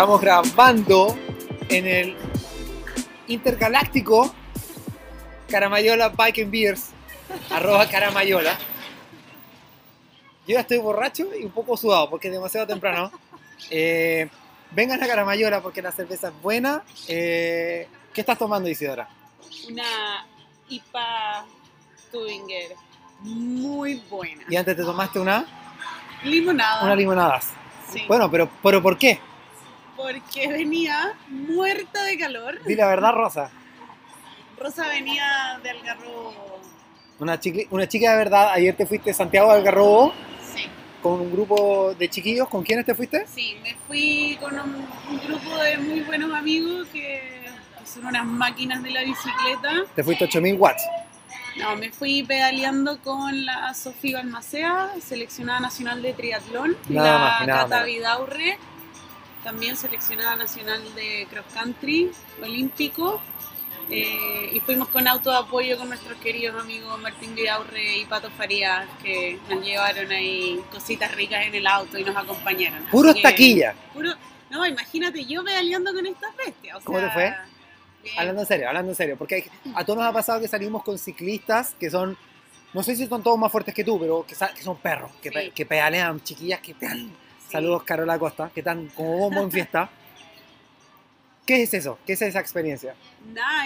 Estamos grabando en el intergaláctico Caramayola Bike and Beers, arroba Caramayola. Yo ya estoy borracho y un poco sudado porque es demasiado temprano. Eh, vengan a Caramayola porque la cerveza es buena. Eh, ¿Qué estás tomando, Isidora? Una IPA Tubinger muy buena. Y antes te tomaste una, Limonada. una limonada. Sí. Bueno, pero, pero ¿por qué? Porque venía muerta de calor. Di la verdad, Rosa. Rosa venía de Algarrobo. Una, chiqui- una chica de verdad, ayer te fuiste a Santiago de Algarrobo Sí. con un grupo de chiquillos. ¿Con quiénes te fuiste? Sí, me fui con un, un grupo de muy buenos amigos que, son unas máquinas de la bicicleta. Te fuiste a 8000 watts. No, me fui pedaleando con la Sofía Balmacea, seleccionada nacional de triatlón, Nada la más Cata. Vidaurre, también seleccionada nacional de cross country olímpico. Eh, y fuimos con auto de apoyo con nuestros queridos amigos Martín Vidaurre y Pato Farías, que nos llevaron ahí cositas ricas en el auto y nos acompañaron. Puros que- taquillas. Puro, no, imagínate yo pedaleando con estas bestias. o ¿Cómo te fue? bien. Hablando en serio, hablando en serio. Porque hay- a todos nos ha pasado que salimos con ciclistas que son, no sé si son todos más fuertes que tú, pero que, que son perros, que, pe- Sí. que pedalean, chiquillas que pedan. Sí. Saludos, Carola Costa, que están como bombo en fiesta. ¿Qué es eso? ¿Qué es esa experiencia?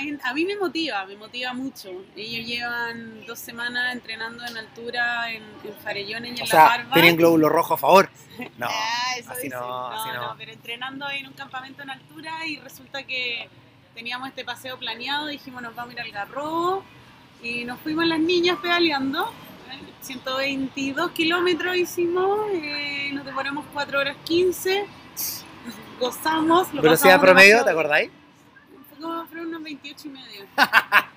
En- a mí me motiva, me motiva mucho. Ellos llevan dos semanas entrenando en altura en, en Farellones y en O La sea, Barba. ¿tienen glóbulo rojo a favor? No, Ah, eso así dicen. no, así no. pero entrenando en un campamento en altura y resulta que teníamos este paseo planeado, dijimos nos vamos a ir al Garrobo y nos fuimos las niñas pedaleando. ¿Eh? 122 kilómetros hicimos, eh, nos demoramos 4 horas 15, gozamos. Lo ¿Velocidad promedio, demasiado- te acordáis? Fue como fueron unos 28 y medio.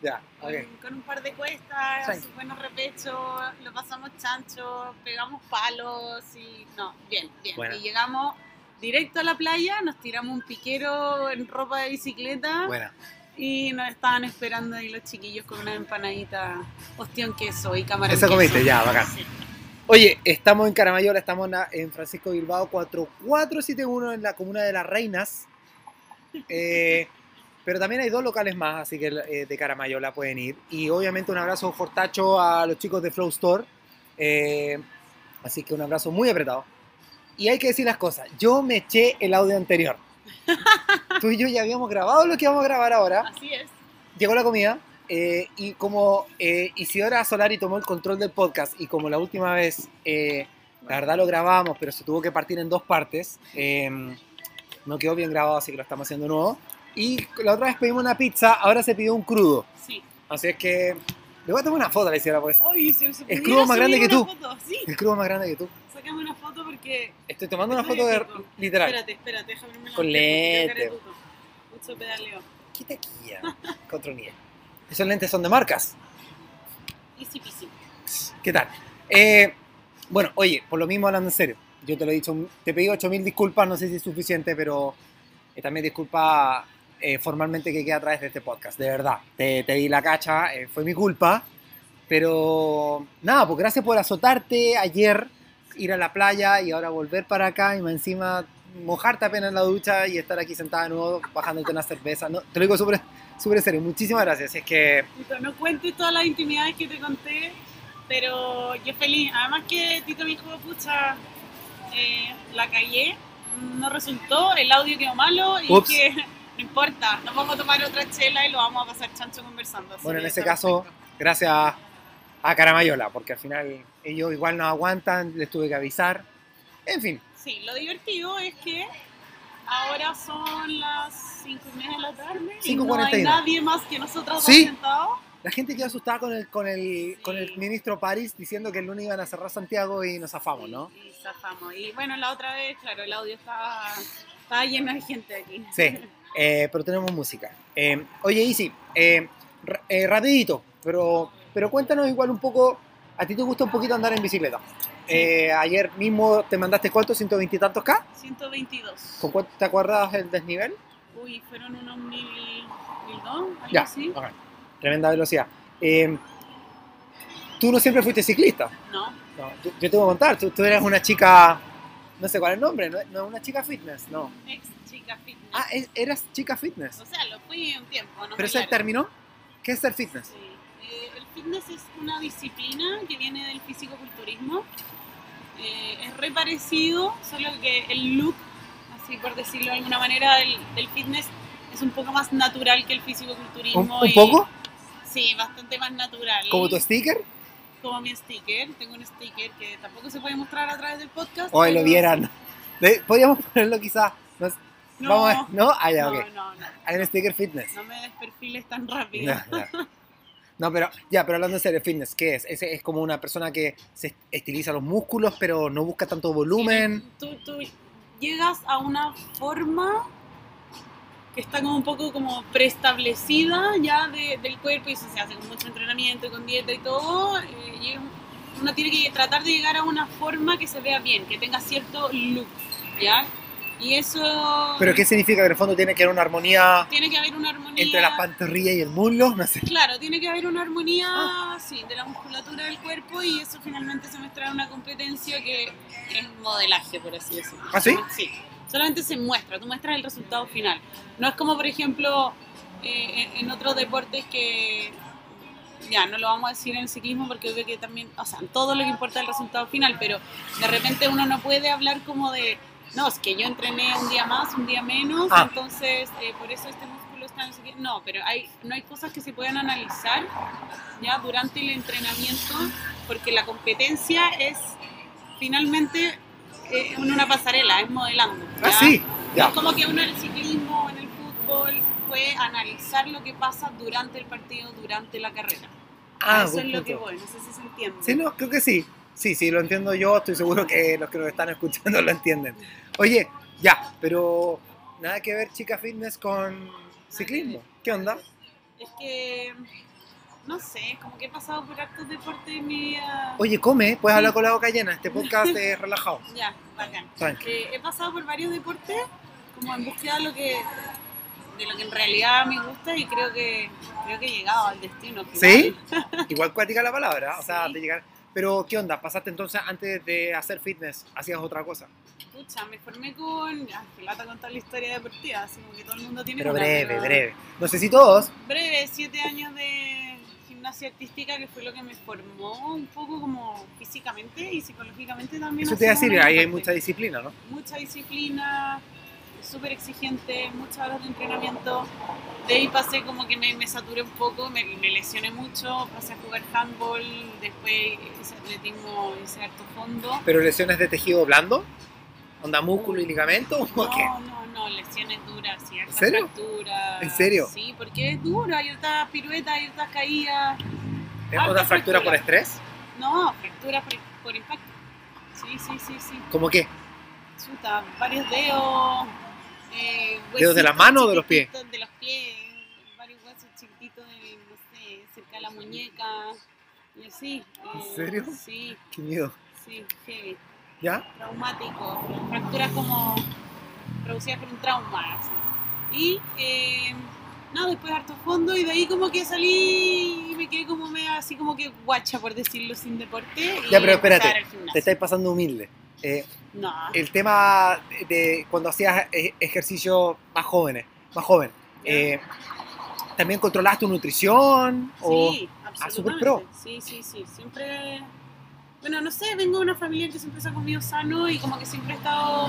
Ya, con, ok. con un par de cuestas, buenos repechos, lo pasamos chancho, pegamos palos y no, bien, bien. Bueno. Y llegamos directo a la playa, nos tiramos un piquero en ropa de bicicleta Buena. Y nos estaban esperando ahí los chiquillos con una empanadita, ostión queso y camarón Eso comiste, ya, bacán. Sí. Oye, estamos en Caramayola, estamos en Francisco Bilbao 4471 en la comuna de Las Reinas. Eh, pero también hay dos locales más, así que eh, de Caramayola pueden ir. Y obviamente un abrazo fortacho a los chicos de Flow Store. Eh, así que un abrazo muy apretado. Y hay que decir las cosas. Yo me eché el audio anterior. Tú y yo ya habíamos grabado lo que vamos a grabar ahora Así es. llegó la comida eh, y como eh, Isidora Solari tomó el control del podcast y como la última vez, eh, la verdad lo grabamos, pero se tuvo que partir en dos partes, eh, no quedó bien grabado, así que lo estamos haciendo nuevo. Y la otra vez pedimos una pizza, ahora se pidió un crudo. Sí. Así es que le voy a tomar una foto la Isidora, pues. Ay, se- crudo más grande que una tú. foto, Sí, El crudo más grande que tú. sacame una foto porque Estoy tomando una foto de literal. Espérate, espérate, déjame verme la Con boca, porque lente. yo caretuto. Mucho pedaleo. ¿Qué taquilla? Contra nivel. Esos lentes son de marcas. Easy peasy. ¿Qué tal? Eh, bueno, oye, por lo mismo hablando en serio, yo te lo he dicho, te pedí 8000 disculpas, no sé si es suficiente, pero eh, también disculpa eh, formalmente que queda a través de este podcast, de verdad. Te, te di la cacha, eh, fue mi culpa, pero nada, pues gracias por azotarte ayer, ir a la playa y ahora volver para acá y más encima mojarte apenas en la ducha y estar aquí sentada de nuevo bajándote una cerveza. No, te lo digo súper súper serio, muchísimas gracias. Es que no cuentes todas las intimidades que te conté, pero yo feliz. Además que Tito me dijo, pucha, eh, la callé, no resultó, el audio quedó malo y Ups. que no importa, nos vamos a tomar otra chela y lo vamos a pasar chancho conversando. Bueno, en ese caso, perfecto. gracias a, a Caramayola, porque al final ellos igual no aguantan, les tuve que avisar. En fin, Sí, lo divertido es que ahora son las 5 y media de la tarde y no hay 5:41. nadie más que nosotros Sí. dos sentados. la gente quedó asustada con el, con el, con el ministro París diciendo que el lunes iban a cerrar Santiago y nos zafamos, ¿no? Y, y zafamos. Y bueno, la otra vez, claro, el audio estaba, estaba lleno de gente aquí. Sí, eh, pero tenemos música. Eh, oye, Isi, eh, eh, rapidito, pero, pero cuéntanos igual un poco, ¿a ti te gusta un poquito andar en bicicleta? Eh, ayer mismo te mandaste cuánto, 120 y tantos K. 122. ¿Con cuánto te acuerdas el desnivel? Uy, fueron unos mil, mil dos, algo Ya, así. ok. tremenda velocidad. Tú no siempre fuiste ciclista. No, No, yo, yo te voy a contar, tú, tú eres una chica no sé cuál es el nombre, no, no es una chica fitness, no. Chica fitness. Ah, eras chica fitness. O sea, lo fui un tiempo, ¿no? ¿Pero Claro. terminó? ¿Qué es el fitness? Sí. Eh, el fitness es una disciplina que viene del fisicoculturismo. Eh, es re parecido, solo que el look, así por decirlo de alguna manera, del, del fitness es un poco más natural que el ¿Un, fisicoculturismo. un y- poco? Sí, bastante más natural. ¿Como tu sticker? Como mi sticker. Tengo un sticker que tampoco se puede mostrar a través del podcast. Hoy lo vieran. Podríamos ponerlo quizás. No. No, Vamos a ver. ¿No? Ah, ya, no, ok. no, no. Hay un sticker fitness. No me desperfiles tan rápido. No, pero ya, pero hablando en serio, fitness, ¿qué es? ¿Es, es como una persona que se estiliza los músculos, pero no busca tanto volumen. Tú, tú llegas a una forma que está como un poco como preestablecida ya de- del cuerpo y eso se hace con mucho entrenamiento, con dieta y todo. eh, y uno tiene que tratar de llegar a una forma que se vea bien, que tenga cierto look, ¿ya? Y eso... ¿Pero qué significa que en el fondo tiene que haber una armonía Tiene que haber una armonía... entre las pantorrillas y el muslo? No sé. Claro, tiene que haber una armonía Ah. sí, de la musculatura del cuerpo y eso finalmente se muestra en una competencia que es modelaje, por así decirlo. ¿Ah, sí? Sí, solamente se muestra, tú muestras el resultado final. No es como, por ejemplo, eh, en otros deportes que, ya, no lo vamos a decir en el ciclismo porque obvio que también, o sea, en todo lo que importa es el resultado final, pero de repente uno no puede hablar como de, no, es que yo entrené un día más, un día menos, Ah. entonces eh, por eso este músculo está no sé qué. No, pero hay, no hay cosas que se puedan analizar ya durante el entrenamiento porque la competencia es finalmente eh, una pasarela, es modelando. Ah, ¿ya? sí. No Ya. es como que uno en el ciclismo en el fútbol puede analizar lo que pasa durante el partido, durante la carrera. Ah, Eso es lo que voy, no sé si se entiende. Sí, no, creo que sí. Sí, sí, lo entiendo yo. Estoy seguro que los que nos están escuchando lo entienden. Oye, ya, pero nada que ver chica fitness con ciclismo. ¿Qué onda? Es que, no sé, como que he pasado por hartos deportes en mi vida. Oye, come, puedes Sí. hablar con la boca llena. Este podcast es relajado. Ya, bacán. Eh, he pasado por varios deportes como en búsqueda de lo que de lo que en realidad me gusta y creo que creo que he llegado al destino final. ¿Sí? Igual cuática la palabra, o sea, de llegar. Pero, ¿qué onda? ¿Pasaste entonces antes de hacer fitness? ¿Hacías otra cosa? Pucha, me formé con ya, que lata contar la historia deportiva, así como que todo el mundo tiene Pero una, breve, pero- breve. No sé si todos. breve, siete años de gimnasia artística que fue lo que me formó un poco como físicamente y psicológicamente también. Eso te iba a decir, ahí hay mucha disciplina, ¿no? mucha disciplina, súper exigente, muchas horas de entrenamiento. De ahí pasé como que me, me saturé un poco, me, me lesioné mucho, pasé a jugar handball, después hice atletismo, hice harto fondo. ¿Pero lesiones de tejido blando? ¿Onda músculo y ligamento? ¿O No, qué? no, no, lesiones duras, sí, hartas serio? fracturas. ¿En serio? Sí, porque es duro, hay hartas piruetas, hay hartas caídas. ¿Es otra fractura por estrés? No, fracturas por, por impacto. Sí, sí, sí, sí. ¿Cómo qué? Chuta, varios dedos. Eh, ¿Dedos de la mano o de los pies? De los pies, varios huesos chiquititos, de, no sé, cerca de la muñeca. Y así. ¿En eh, serio? Sí, Qué miedo. sí, heavy. ¿Ya? Traumático. Fracturas como producidas por un trauma. así. Y eh, no, después harto fondo y de ahí como que salí y me quedé como medio así como que guacha, por decirlo, sin deporte. y Ya, pero espérate, Te estáis pasando humilde. Eh, No. el tema de cuando hacías eh, ejercicio más jóvenes, más joven, eh, ¿también controlaste tu nutrición? O... Sí, absolutamente. pro. Sí, sí, sí. Siempre. Bueno, no sé, vengo de una familia que siempre se ha comido sano y como que siempre he estado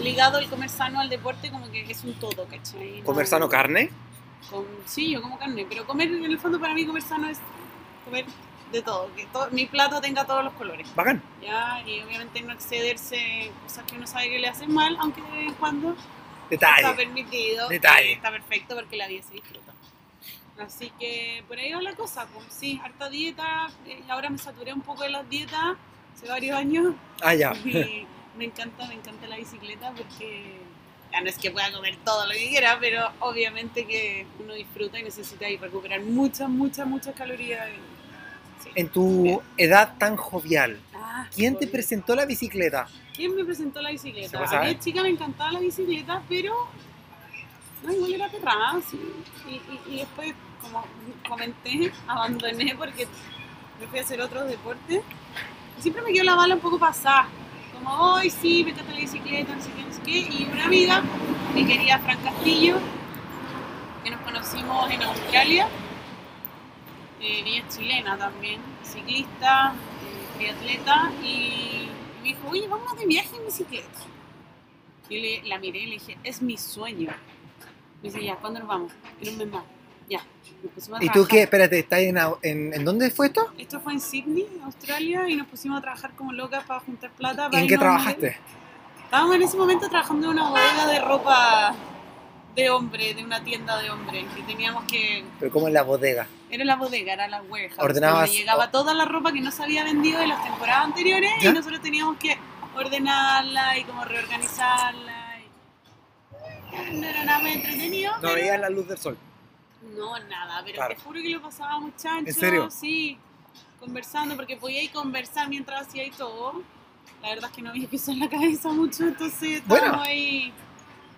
ligado el comer sano al deporte, como que es un todo, ¿cachai? ¿Comer No- sano carne? sí, yo como carne, pero comer, en el fondo para mí comer sano es comer de todo, que todo, mi plato tenga todos los colores. Bacán. ¿ya? Y obviamente no excederse en cosas que uno sabe que le hacen mal, aunque de vez en cuando está Detalle. permitido. Detalle. Está perfecto porque la vida se disfruta. Así que por ahí va la cosa. Pues sí, harta dieta. eh, ahora me saturé un poco de las dietas hace varios años. Ah, ya. Y me encanta, me encanta la bicicleta porque ya no es que pueda comer todo lo que quiera, pero obviamente que uno disfruta y necesita ir recuperar muchas, muchas, muchas calorías. y- sí. En tu edad tan jovial, Ah, ¿quién te presentó la bicicleta? ¿Quién me presentó la ¿Se bicicleta? puede A mí chica me encantaba la bicicleta, pero no, igual era aterrada, sí. Y, y, y después, como comenté, abandoné porque me fui a hacer otros deportes. Y siempre me quedó la bala un poco pasada. como, ay, sí, me encanta la bicicleta, no sé qué, no sé qué. Y una amiga, mi querida Fran Castillo, que nos conocimos en Australia, eh, ella es chilena también, ciclista, eh, triatleta, y me dijo, oye, vamos de viaje en bicicleta. Y le, la miré y le dije, es mi sueño. Me dice, ya, ¿cuándo nos vamos? En un mes más. Ya. ¿Y tú qué? Espérate, ¿estás en, en, en dónde fue esto? Esto fue en Sydney, Australia, y nos pusimos a trabajar como locas para juntar plata. ¿Y para en qué trabajaste? Estábamos en ese momento trabajando en una bodega de ropa de hombre, de una tienda de hombre, que teníamos que... Pero como en la bodega. Era la bodega, era la warehouse. Ordenabas- llegaba toda la ropa que no se había vendido de las temporadas anteriores ¿Ya? y nosotros teníamos que ordenarla y como reorganizarla. y- No era nada muy entretenido. No pero- veías la luz del sol. no, nada, pero Claro. te juro que lo pasábamos chancho. ¿En serio? Sí, conversando, porque podía ir conversar mientras hacía y todo. La verdad es que no había piso en la cabeza mucho, entonces Bueno. estábamos ahí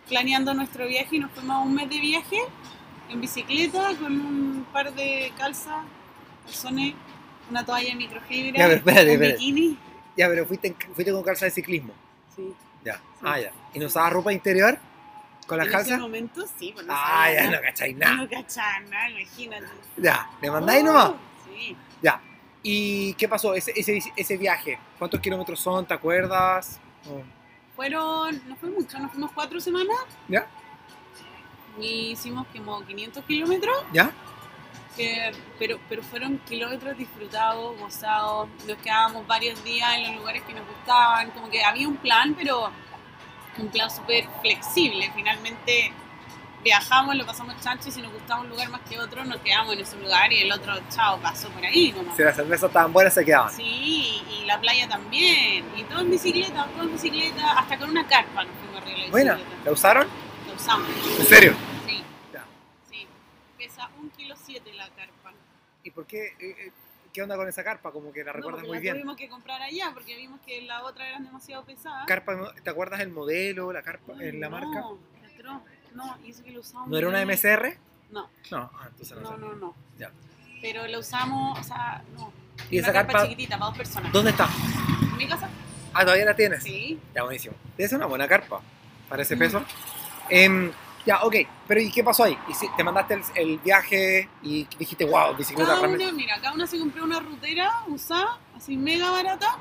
planeando nuestro viaje y nos fuimos a un mes de viaje en bicicleta con un par de calzas, calzones, una toalla de microfibra, Ya, pero espérate, un bikini. Ya, pero fuiste, en- fuiste con calza de ciclismo. Sí. Ya. Sí. Ah, ya. ¿Y no usabas ropa interior? ¿Con las en ese calzas? momento sí, pues Ah, ya nada. no cacháis nada. No cachaba nada, imagínate. Ya, ¿le mandáis nomás? Oh, Sí. Ya. ¿Y qué pasó? Ese, ese, ese viaje, ¿cuántos kilómetros son? ¿Te acuerdas? Oh. Fueron, no fue mucho, nos fuimos cuatro semanas. ¿Ya? Y hicimos como 500 kilómetros, ¿Ya? que- pero, pero fueron kilómetros disfrutados, gozados. Nos quedábamos varios días en los lugares que nos gustaban. Como que había un plan, pero un plan súper flexible. Finalmente viajamos, lo pasamos chancho y si nos gustaba un lugar más que otro, nos quedamos en ese lugar y el otro, chao, pasó por ahí nomás. Si las cervezas estaban buenas, se quedaban. Sí, y la playa también. Y todo en bicicleta, todo en bicicleta, hasta con una carpa nos fuimos arriba de la bicicleta. ¿La usaron? La usamos. ¿En serio? Sí. Ya. Sí. Pesa un kilo siete la carpa. ¿Y por qué? eh, eh, ¿Qué onda con esa carpa? Como que la recuerdas muy la bien. tuvimos que comprar allá porque vimos que la otra eran demasiado pesadas. Carpa. ¿Te acuerdas el modelo, la carpa, Ay, en la no, marca? atroz. No, lo usamos. ¿No era una. MCR? No, No, ah, entonces no, no, no, no. Ya. Pero la usamos, o sea, no. ¿Y una esa carpa, carpa chiquitita para dos personas. dónde está? ¿En mi casa? Ah, ¿todavía la tienes? Sí. Ya, buenísimo. Es una buena carpa para ese Mm. peso. Em, ya, ok. Pero ¿y qué pasó ahí? ¿Y si- ¿Te mandaste el, el viaje y dijiste, wow, bicicleta Cada realmente? uno, mira, cada uno se compró una rutera usada, así mega barata,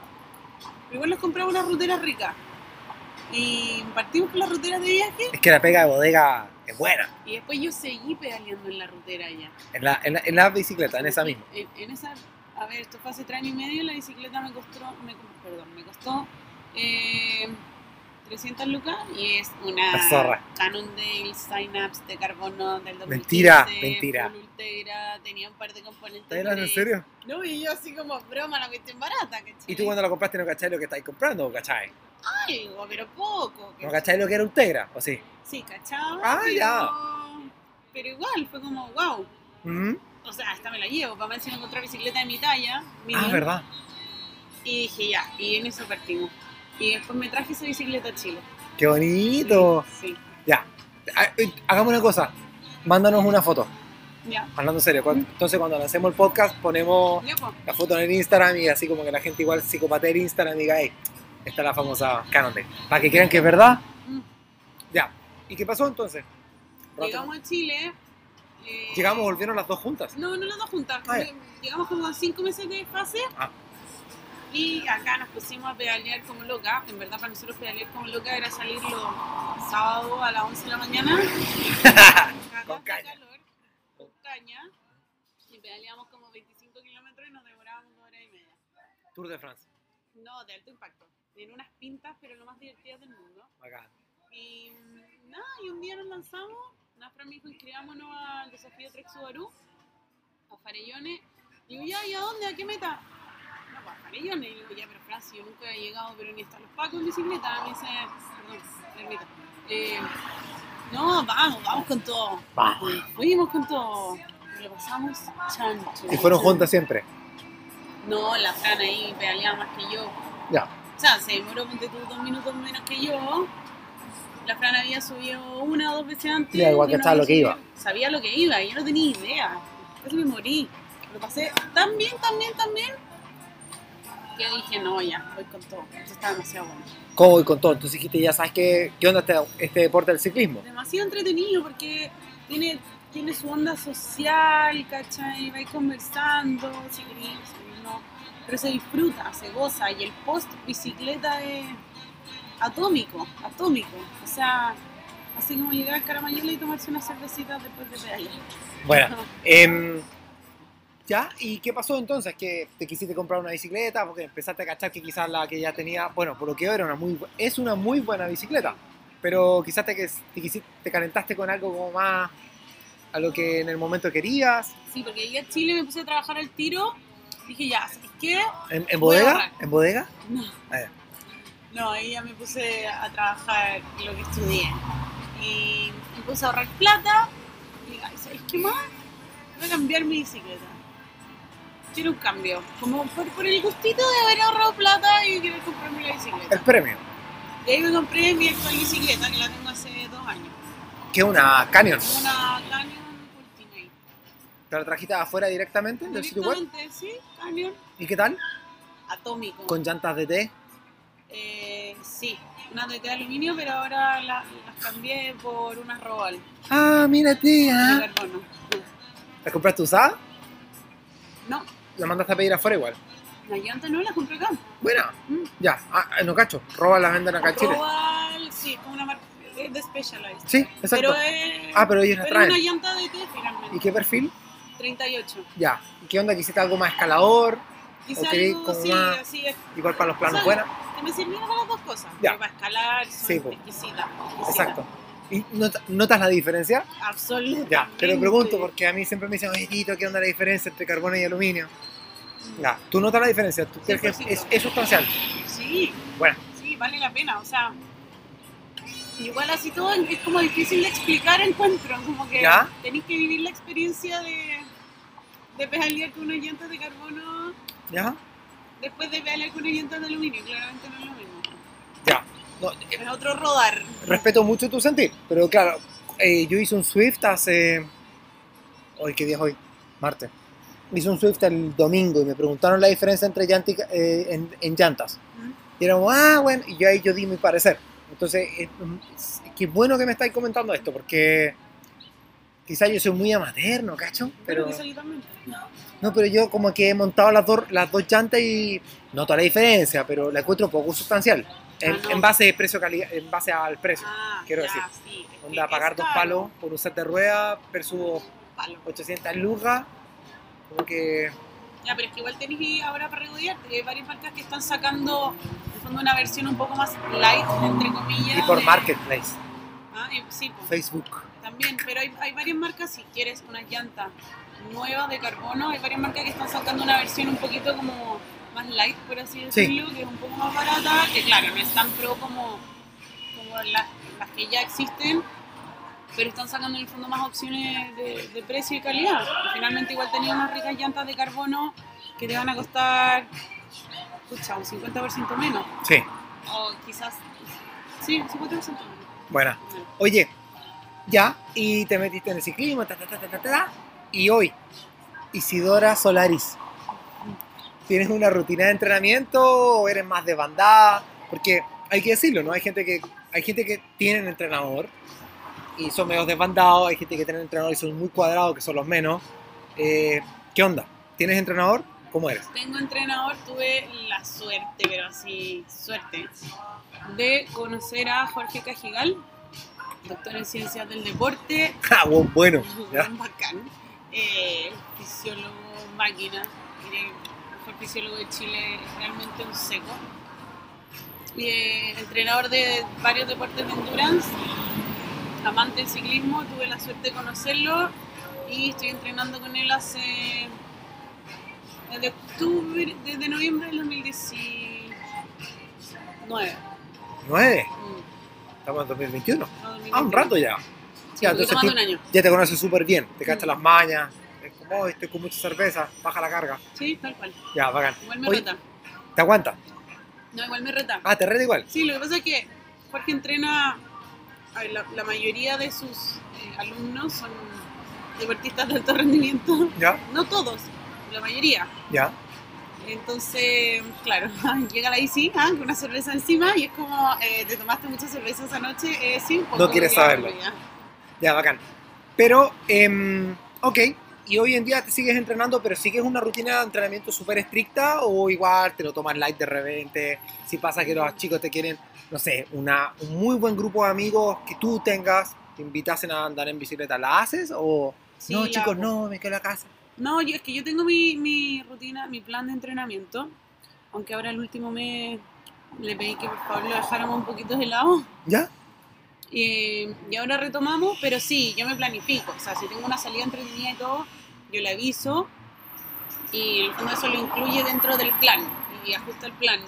pero igual les compraba una rutera rica. Y partimos con las ruteras de viaje Es que la pega de bodega es buena. y después yo seguí pedaleando en la rutera allá. En la, en la, en la bicicleta, en esa misma. En, en esa, a ver, esto fue hace tres años y medio, la bicicleta me costó, me, perdón, me costó eh, 300 lucas y es una La zorra. Cannondale Synapse de carbono del 2015. Mentira, mentira. ultera, tenía un par de componentes. ¿Estás hablando en serio? No, y yo así como broma, la cuestión barata, ¿cachai? ¿Y tú cuando la compraste no cacháis lo que estáis comprando, cachai? Algo, pero poco. ¿No cacháis lo que era Ultegra? ¿O sí? Sí, cachaba. Ah, pero, ya. Pero igual, fue como, wow. Ujú. O sea, hasta me la llevo, si no encontrar bicicleta de mi talla. Ah. ¿verdad? Y dije, ya, y en eso partimos. Y después me traje esa bicicleta a Chile. ¡Qué bonito! Sí, Ya. Ha- eh, Hagamos una cosa. Mándanos una foto. ya. Hablando en serio. Cuando- Entonces, cuando lancemos el podcast, ponemos Ya, pues. la foto en el Instagram y así como que la gente igual psicopatea el Instagram y diga, hey, esta es la famosa Cannondale. Para que crean que es verdad. Mm. Ya. ¿Y qué pasó entonces? Llegamos a Chile. eh, Llegamos, volvieron las dos juntas. No, no las dos juntas. Ah. Llegamos como a cinco meses de fase. Ah. Y acá nos pusimos a pedalear como loca. En verdad, para nosotros pedalear como loca era salir los sábados a las 11 de la mañana. Con caña. calor, con caña. Y pedaleamos como 25 kilómetros y nos demorábamos dos horas y media. Tour de France. No, de alto impacto. En unas pintas, pero lo más divertidas del mundo. Bacán. Y mm, nada, y un día nos lanzamos. Nafra me dijo, inscribámonos al desafío Trek Subaru, a Farellones. Digo, ya, ¿y a dónde? ¿A qué meta? No, pues a Farellones. Y digo, ya, pero Francia, yo nunca he llegado, pero ni hasta los pacos en bicicleta. Me dice, perdón. Eh, no, vamos, vamos con todo. Vamos. Fuimos con todo. Lo pasamos chancho. Y fueron juntas siempre. No, la Fran ahí pedaleaba más que yo. Ya. O sea, se demoró ponte tú dos minutos menos que yo. La Fran había subido una o dos veces antes. Ya, igual que sabía lo que subido. Sabía lo que iba, y yo no tenía idea. Casi me morí. Lo pasé tan bien, tan bien, tan bien. que dije, no, ya, voy con todo. Esto está demasiado bueno. ¿Cómo voy con todo? Entonces dijiste, ya sabes qué, qué onda este, este deporte del ciclismo. Demasiado entretenido porque tiene, tiene su onda social, ¿cachai? Va conversando, si. Pero se disfruta, se goza. Y el post bicicleta es atómico, atómico. O sea, así como llegar a Caramayela y tomarse una cervecita después de pedalear. Bueno, em, ¿ya? ¿Y qué pasó entonces? ¿Que te quisiste comprar una bicicleta? Porque empezaste a cachar que quizás la que ya tenía, bueno, por lo que era una muy, es una muy buena bicicleta, pero quizás te, te, quisiste- te calentaste con algo como más a lo que en el momento querías. Sí, porque llegué a Chile, me puse a trabajar al tiro. Dije, ya, ¿sabes qué? ¿En, bodega? ¿En bodega? No. Ah, ya. No, ahí ya me puse a trabajar lo que estudié. Y me puse a ahorrar plata. Y dije, "Ay, ¿sabes qué más? Voy a cambiar mi bicicleta. Quiero un cambio. Como por, por el gustito de haber ahorrado plata y querer comprarme la El bicicleta. premio, Y ahí me compré mi actual bicicleta, que la tengo hace dos años. es una Canyon. Una Canyon. ¿Te la trajiste afuera directamente del sitio web? Sí, Canyon. ¿Y qué tal? Atómico. ¿Con llantas de té? Eh, sí, unas de té de aluminio, pero ahora la- las cambié por unas Robal Ah, mira de tía. carbono. ¿La compraste usada? No, ¿La mandaste a pedir afuera igual? la llanta no la compré acá. Buena. Mm. Ya, ah, no cacho. Roba la venden acá en Chile. Robal, sí, es como una marca es de Specialized. Sí, exacto. Pero es, Ah, pero ellos la traen. una llanta de té finalmente. ¿Y qué perfil? 38. Ya. ¿Y qué onda? ¿Quisiste algo más escalador? Quizá queréis algo como así, es. Igual para los planos Sí. buenas. Que me sirvieron para las dos cosas. Ya. Para escalar, son Sí, po. exquisitas. exquisitas. Exacto. ¿Y not- notas la diferencia? Absolutamente. Ya, te lo pregunto porque a mí siempre me dicen, oye, Tito, ¿qué onda la diferencia entre carbono y aluminio? Ya, ¿tú notas la diferencia? ¿Tú crees que es, 100%. es- es sustancial? Sí, Bueno, sí, vale la pena. O sea, igual así todo es como difícil de explicar, encuentro. Como que tenéis que vivir la experiencia de, de pedalear con unas llantas de carbono ¿ya? después de pedalear con unas llantas de aluminio. Claramente no es lo mismo. Ya. No, eh, Es otro rodar. respeto mucho tu sentir, pero claro, eh, yo hice un Swift hace... Hoy, ¿qué día es hoy? Martes. Hice un Swift el domingo y me preguntaron la diferencia entre llanti- eh, en, en llantas. ¿Mm? Y era ah, bueno, y yo ahí yo di mi parecer. Entonces, eh, es- qué bueno que me estáis comentando esto, porque quizás yo soy muy amateur, ¿no, cacho? Pero Pero, también. no, pero yo como que he montado las dos, las dos llantas y noto la diferencia, pero la encuentro poco sustancial. En, Ah, no. en base de precio calidad, en base al precio. Ah, Quiero ya, decir, sí, Onda, pagar dos palos por un set de ruedas versus Palo. 800 lucas, como que... Ya, pero es que igual tenéis ahora para regodearte. Hay varias marcas que están sacando, en fondo, una versión un poco más light, entre comillas. Y por de- Marketplace, Ah, y- sí, pues, Facebook. También. Pero hay, hay varias marcas, si quieres una llanta nueva de carbono, hay varias marcas que están sacando una versión un poquito como más light, por así Sí. decirlo, que es un poco más barata, que claro, no es tan pro como, como las, las que ya existen, pero están sacando en el fondo más opciones de, de precio y calidad. Y finalmente igual tenía unas ricas llantas de carbono que te van a costar, escucha, un 50% menos, Sí, o quizás, sí, un 50% menos. buena. Oye, ya, y te metiste en el ciclismo, y hoy, Isidora Solaris, ¿tienes una rutina de entrenamiento o eres más de bandada? Porque hay que decirlo, ¿no? Hay gente que, hay gente que tienen entrenador y son medios desbandados, hay gente que tiene entrenador y son muy cuadrados, que son los menos. Eh, ¿Qué onda? ¿Tienes entrenador? ¿Cómo eres? Tengo entrenador, tuve la suerte, pero así, suerte, de conocer a Jorge Cajigal, doctor en ciencias del deporte, Ah, bu- bueno, ya. bacán, eh, fisiólogo máquina, mejor fisiólogo de Chile, realmente un seco. Y, eh, entrenador de varios deportes de endurance, amante del ciclismo, tuve la suerte de conocerlo y estoy entrenando con él hace desde octubre, desde noviembre del 2019. ¿Nueve? Mm, Estamos en 2021. no, Ah, un 2021. rato ya. Sí, Ya, entonces un año. Te conoces súper bien, te Mm. cachas las mañas, es como, "Oh, estoy con mucha cerveza, baja la carga. Sí, tal cual. Ya, bacán. Igual me Oye, reta. ¿Te aguanta? No, igual me reta. Ah, te reta igual. Sí, lo que pasa es que Jorge entrena, a ver, la, la mayoría de sus eh, alumnos son deportistas de alto rendimiento. Ya, No todos, la mayoría. ya. Entonces, claro, llega la IC ah, con una cerveza encima y es como, eh, te tomaste mucha cerveza esa noche, eh, sí, un poco, No quieres saberlo. ya. Ya, bacán. Pero, em, ok, y hoy en día te sigues entrenando, pero sigues una rutina de entrenamiento súper estricta o igual te lo tomas light de repente. Si pasa que los chicos te quieren, no sé, una, un muy buen grupo de amigos que tú tengas, te invitasen a andar en bicicleta, ¿la haces? O Sí, no, chicos, hago. no, me quedo en la casa. No, yo, es que yo tengo mi, mi rutina, mi plan de entrenamiento, aunque ahora el último mes le pedí que por favor lo dejáramos un poquito de lado. ¿Ya? Y, y ahora retomamos, pero sí, yo me planifico. O sea, si tengo una salida entretenida y todo, yo le aviso y el fondo eso lo incluye dentro del plan y ajusta el plan.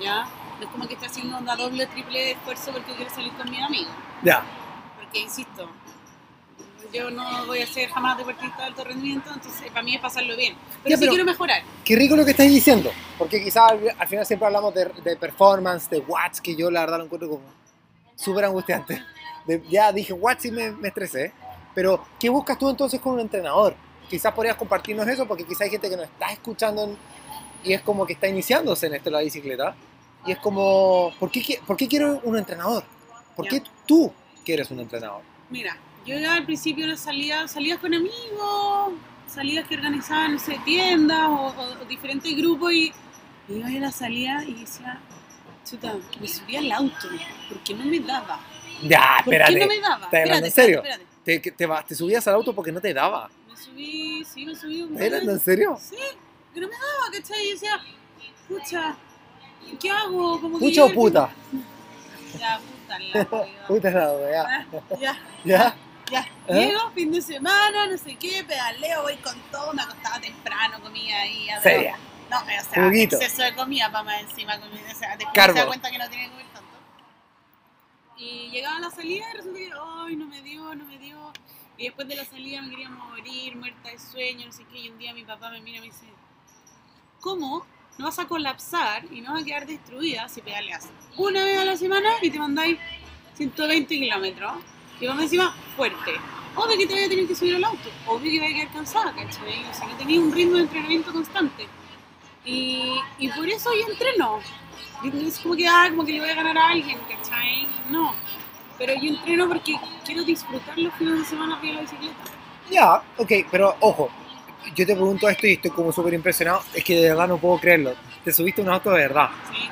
¿Ya? No es como que esté haciendo una doble, triple esfuerzo porque quiero salir con mi amigo. Ya. Porque, insisto, yo no voy a ser jamás deportista de alto rendimiento, entonces para mí es pasarlo bien. Pero Ya, sí pero- quiero mejorar. Qué rico lo que estáis diciendo, porque quizás al, al final siempre hablamos de, de performance, de watts, que yo la verdad lo encuentro como súper angustiante. De- ya dije watts y me, me estresé, pero ¿qué buscas tú entonces con un entrenador? Quizás podrías compartirnos eso, porque quizás hay gente que nos está escuchando en- y es como que está iniciándose en esto la bicicleta, y es como, ¿por qué, por qué quiero un entrenador? ¿Por qué tú quieres un entrenador? Mira, yo al principio no salía, salidas con amigos, salidas que organizaban, no sé, tiendas o, o- o diferentes grupos y, y iba a la salida y decía, chuta, me subía al auto, porque no me daba. Ya, ¿Por espérate. qué no me daba? ¿Estás hablando en serio? espérate, espérate. Te, que te, te subías al auto porque no te daba. Me subí, sí, me subí un ¿Estás hablando en serio? Sí, que no me daba, ¿cachai? Y decía, pucha, ¿qué hago? Como que ¿Pucha o llega el- puta? Ya, puta la. Puta la wea. Ah, Ya, ¿Ya? Ya. ¿Ah? Llego, fin de semana, no sé qué, pedaleo, voy con todo, me acostaba temprano, comía ahí. a ver- Seria. No, o sea, Juguito. exceso de comida para más encima, comida, o sea, después Carbo. se da cuenta que no tiene que comer tanto. Y llegaba a la salida y resulta que, ay, no me dio, no me dio. Y después de la salida me quería morir, muerta de sueño, no sé qué. Y un día mi papá me mira y me dice, ¿cómo no vas a colapsar y no vas a quedar destruida si pedaleas una vez a la semana y te mandáis 120 kilómetros? Y vamos encima fuerte. Obvio que te voy a tener que subir al auto, obvio que voy a quedar cansada, ¿cachai? O sea, que tenía un ritmo de entrenamiento constante. Y, y por eso yo entreno. No es como que, ah, como que le voy a ganar a alguien, ¿cachai? No. Pero yo entreno porque quiero disfrutar los fines de semana de la bicicleta. Ya, ok, pero ojo, yo te pregunto esto y estoy como súper impresionado, es que de verdad no puedo creerlo. Te subiste a un auto de verdad. Sí.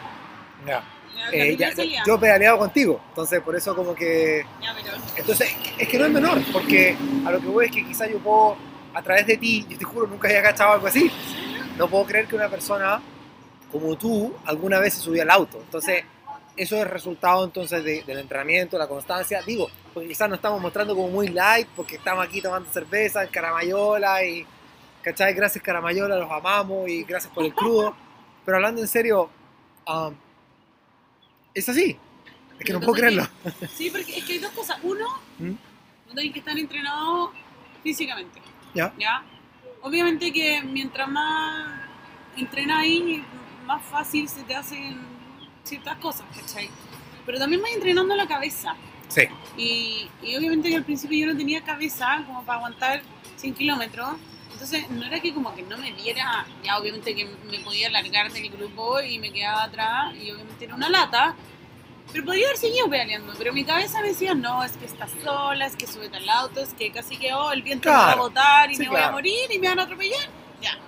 Ya. Ya, Eh, ya, yo he pedaleado contigo, entonces por eso como que... Ya, pero... Entonces, es que no es menor, porque a lo que voy es que quizás yo puedo, a través de ti, yo te juro, nunca había cachado algo así. No puedo creer que una persona como tú alguna vez se subió al auto. Entonces, eso es resultado entonces de- del entrenamiento, la constancia. Digo, porque quizás nos estamos mostrando como muy light, porque estamos aquí tomando cerveza en Caramayola y, ¿cachai? Gracias Caramayola, los amamos y gracias por el crudo. Pero hablando en serio, um, es así. Es que no puedo creerlo. que- Sí, porque es que hay dos cosas. Uno, ¿Mm? no tenés que estar entrenado físicamente. Ya. ¿Ya? Obviamente que mientras más entrenáis, más fácil se te hacen ciertas cosas, ¿cachai? Pero también vas entrenando la cabeza. Sí. Y, y obviamente que al principio yo no tenía cabeza como para aguantar 100 kilómetros. Entonces no era que como que no me viera, ya obviamente que me podía largar del grupo y me quedaba atrás y obviamente era una lata. Pero podría haber seguido pedaleando, pero mi cabeza me decía, no, es que estás sola, es que súbete al auto, es que casi que oh, el viento me va a botar y Sí, me voy a morir y me van a atropellar. Ya.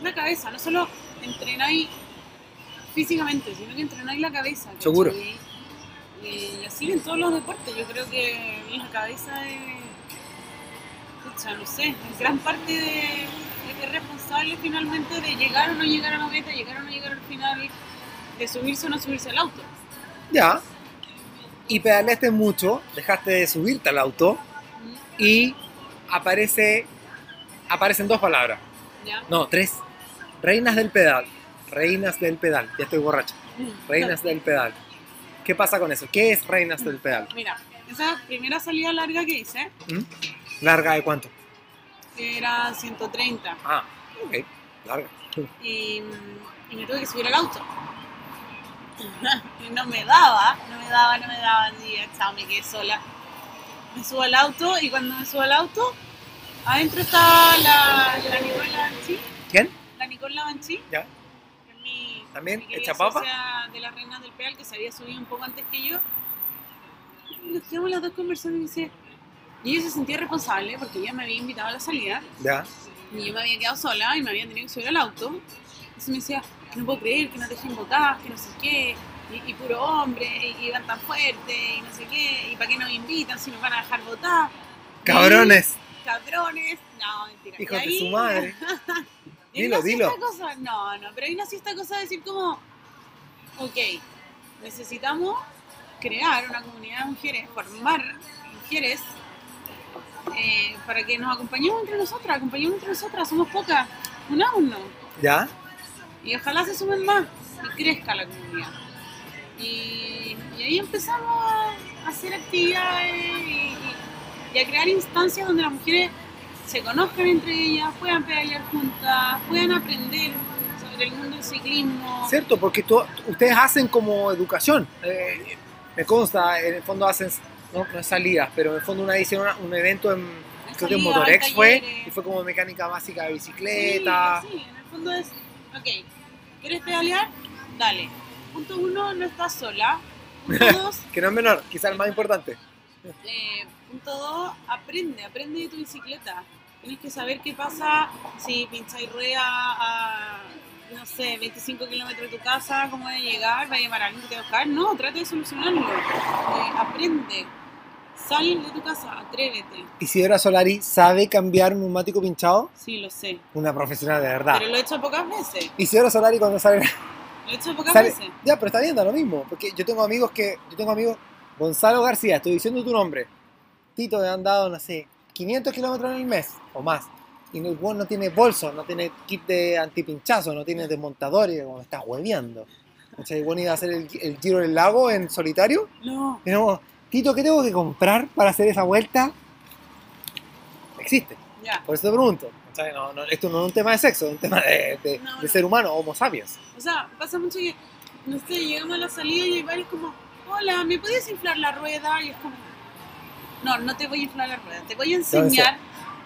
La cabeza, no solo entrenáis físicamente, sino que entrenáis la cabeza. ¿cachai? Seguro. Y así en todos los deportes, yo creo que la cabeza es, pucha, no sé, gran parte de, es responsable finalmente de llegar o no llegar a la meta, llegar o no llegar al final, de subirse o no subirse al auto. Ya. Y pedaleaste mucho, dejaste de subirte al auto y aparece, aparecen dos palabras. ¿Ya? No, tres. Reinas del pedal. Reinas del pedal. Ya estoy borracho. Reinas del pedal. ¿Qué pasa con eso? ¿Qué es Reinas del pedal? Mira, esa primera salida larga que hice, ¿Mm? ¿Larga de cuánto? era 130, Ah, ok. Larga. y, y me tuve que subir al auto. y no me daba, no me daba, no me daba, y ya, chao, me quedé sola. Me subo al auto y cuando me subo al auto, adentro estaba la, la Nicola, ¿sí? ¿Quién? La Nicole Lavanchi, ¿Ya? que es mi, ¿También? mi querida socia de las Reinas del Peal, que se había subido un poco antes que yo. Y nos quedamos las dos conversando y me dice, y ella se sentía responsable porque ella me había invitado a la salida ¿Ya? y yo me había quedado sola y me había tenido que subir al auto. Entonces me decía, que no puedo creer que no te dejen votar, que no sé qué, y, y puro hombre, y, y van tan fuerte, y no sé qué, y para qué nos invitan si nos van a dejar votar. ¡Cabrones! Y- cabrones, no, mentira. Hijos Y de su madre. Dilo, dilo. cosa, no, no, pero ahí nació esta cosa de decir como, ok, necesitamos crear una comunidad de mujeres, formar mujeres eh, para que nos acompañemos entre nosotras, acompañemos entre nosotras, somos pocas, unámonos. ¿Ya? Y ojalá se sumen más y crezca la comunidad. Y, y ahí empezamos a hacer actividades y, a crear instancias donde las mujeres se conozcan entre ellas, puedan pedalear juntas, puedan aprender sobre el mundo del ciclismo. Cierto, porque tú- ustedes hacen como educación. eh, me consta, en el fondo hacen, no, no es salidas, pero en el fondo una una- un evento en, creo que en Motorex fue, y fue como mecánica básica de bicicleta. Sí, sí, en el fondo es, ok, ¿quieres pedalear? Dale. Punto uno, no estás sola. Punto dos, Que no es menor, quizás el más importante. Eh, punto 2, aprende, aprende de tu bicicleta. Tienes que saber qué pasa si pincháis rueda a, no sé, 25 kilómetros de tu casa, cómo va a llegar, va a llamar a alguien que te va a buscar. No, trata de solucionarlo. Eh, aprende. Sal de tu casa, atrévete. Isidora Solari sabe cambiar un neumático pinchado. Sí, lo sé. Una profesional de verdad. Pero lo he hecho pocas veces. Isidora Solari cuando sale, Lo he hecho pocas sale- veces. Ya, pero está bien, da lo mismo. Porque yo tengo amigos que. Yo tengo amigos. Gonzalo García, estoy diciendo tu nombre. Tito, me han dado, no sé, 500 kilómetros en el mes o más. Y el weón no tiene bolso, no tiene kit de antipinchazo, no tiene desmontador y como me estás hueveando. O sea, iba a hacer el, el giro del lago en solitario. No. Y no, Tito, ¿qué tengo que comprar para hacer esa vuelta? Existe. Ya. Por eso te pregunto. O sea, no, no, esto no es un tema de sexo, es un tema de, de- No, de ser humano, homo sapiens. O sea, pasa mucho que, no sé, llegamos a la salida y hay varios como, hola, ¿me puedes inflar la rueda? Y es como, no, no te voy a inflar la rueda, te voy a enseñar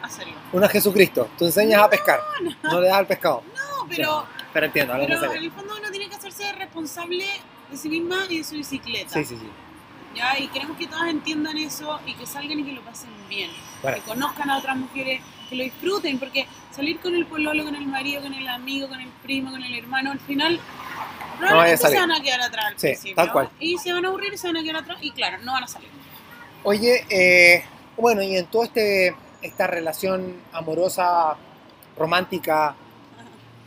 a hacerlo. Una Jesucristo, tú enseñas a pescar, no le das al pescado. No, pero, Pero entiendo, pero en el fondo uno tiene que hacerse responsable de sí misma y de su bicicleta. Sí, sí, sí. ¿Ya? Y queremos que todas entiendan eso y que salgan y que lo pasen bien. Bueno. Que conozcan a otras mujeres, que lo disfruten, porque salir con el pololo, con el marido, con el amigo, con el primo, con el hermano, al final probablemente se salir. van a quedar atrás al Sí, principio. tal cual. Y se van a aburrir y se van a quedar atrás y claro, no van a salir. Oye, eh, bueno, y en toda este, esta relación amorosa, romántica,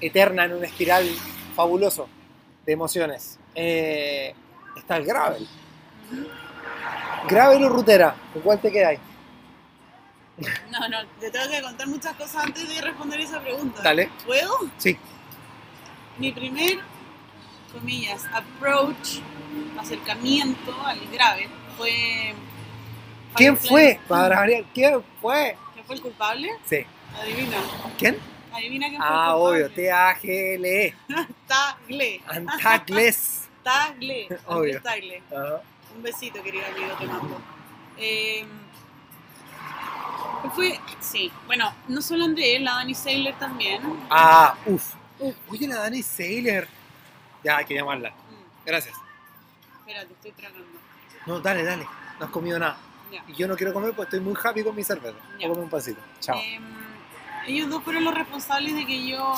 eterna, en una espiral fabuloso de emociones, eh, está el gravel. ¿Gravel o rutera? ¿Con cuál te quedáis? No, no, te tengo que contar muchas cosas antes de responder esa pregunta. Dale. ¿Puedo? Sí. Mi primer, comillas, approach, acercamiento al grave fue... ¿Quién fue? Para variar, ¿quién fue? ¿Quién fue el culpable? Sí. Adivina. ¿Quién? Adivina quién fue Ah, el obvio, culpable. T-A-G-L-E. Tagle. Antagles. Tagle. Obvio. Tagle. Ajá. Un besito, querido amigo, te mando. Eh, fue, sí, bueno, no solo Andrés, la Dani Sailor también. Ah, uff. Oye, la Dani Sailor. Ya, hay que llamarla. Mm, Gracias. espérate, estoy tragando. No, dale, dale. No has comido nada. Y yo no quiero comer porque estoy muy happy con mi cerveza. Voy Ya. a comer un pancito. Chao. Eh, ellos dos fueron los responsables de que yo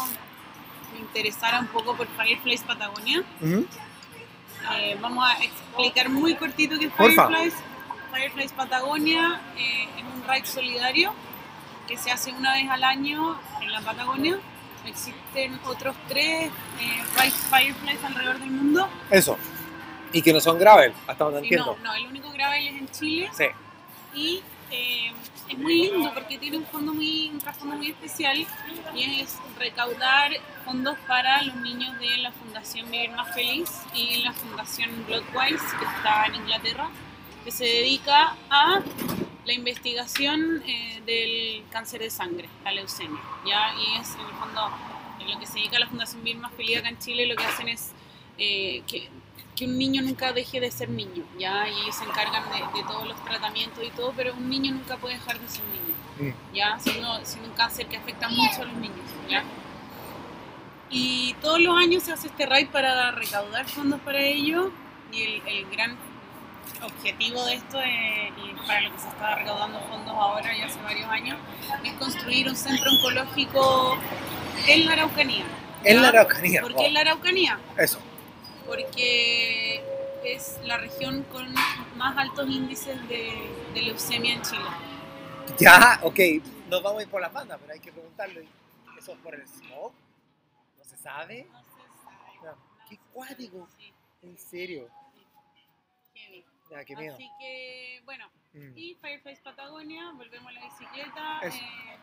me interesara un poco por Fireflies Patagonia. Ujú. Eh, vamos a explicar muy cortito qué es. Fireflies. Fireflies Patagonia eh, es un ride solidario que se hace una vez al año en la Patagonia. Existen otros tres eh, rides Fireflies alrededor del mundo. Eso. Y que no son gravel, hasta donde Y entiendo. no, no, el único gravel es en Chile Sí. y eh, es muy lindo porque tiene un fondo muy, un trasfondo muy especial y es recaudar fondos para los niños de la Fundación Vivir Más Feliz y la Fundación Bloodwise que está en Inglaterra que se dedica a la investigación eh, del cáncer de sangre, la leucemia, ¿ya? Y es en el fondo en lo que se dedica la Fundación Vivir Más Feliz acá en Chile, lo que hacen es eh, que, que un niño nunca deje de ser niño, ¿ya? Y ellos se encargan de, de todos los tratamientos y todo, pero un niño nunca puede dejar de ser niño. ¿ya? Siendo, siendo un cáncer que afecta mucho a los niños, ¿ya? Y todos los años se hace este raid para recaudar fondos para ello. Y el, el gran objetivo de esto, y para lo que se está recaudando fondos ahora y hace varios años, es construir un centro oncológico en la Araucanía. En la Araucanía. ¿Por wow. qué en la Araucanía? Eso. Porque es la región con más altos índices de, de leucemia en Chile. Ya, ok. Nos vamos a ir por las bandas, pero hay que preguntarle. ¿Eso es por el smog? ¿No se sabe? No se sabe. No. Qué cuático. Sí, En serio. heavy. Ya, qué miedo. Así que, bueno, Mm. y Fireflies Patagonia, volvemos a la bicicleta. Eh,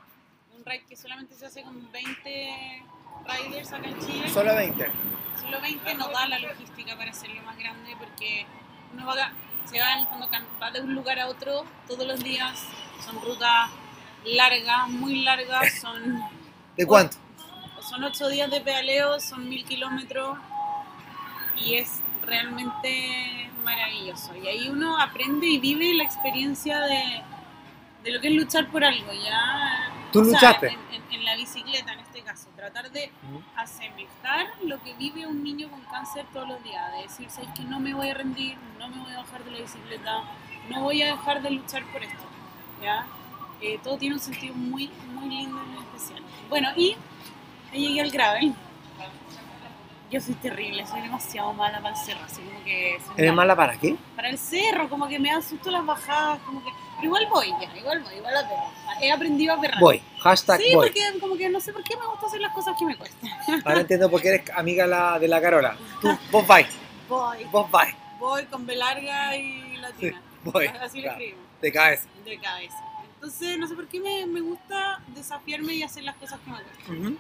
un ride que solamente se hace con 20 riders acá en Chile. Solo 20. Solo 20 no da la logística para hacerlo más grande porque uno va, se va, en el fondo, can- va de un lugar a otro todos los días. Son rutas largas, muy largas, son, ¿De cuánto? son 8 días de pedaleo, son 1000 kilómetros y es realmente maravilloso. Y ahí uno aprende y vive la experiencia de, de lo que es luchar por algo, ¿ya? ¿Tú O sea, luchaste? en- en- en la bicicleta en este caso, tratar de asemejar lo que vive un niño con cáncer todos los días, de decir, sabes que no me voy a rendir, no me voy a bajar de la bicicleta, no voy a dejar de luchar por esto, ¿ya? Eh, todo tiene un sentido muy, muy lindo y muy especial. Bueno, y ahí llegué al gravel. Yo soy terrible, soy demasiado mala para el cerro, así como que... ¿Eres mala. para qué? Para el cerro, como que me dan susto las bajadas, como que... Pero igual voy ya, igual voy, igual a perrar. He aprendido a perrar. Voy. Hashtag Sí, voy. porque como que no sé por qué me gusta hacer las cosas que me cuestan. Ahora entiendo por qué eres amiga la- de la Carola. Tú, vos vais. Voy. Vos vais. Voy con B larga y latina. Voy. Así lo escribimos, De cabeza. de cabeza. Entonces, no sé por qué me, me gusta desafiarme y hacer las cosas que me cuestan.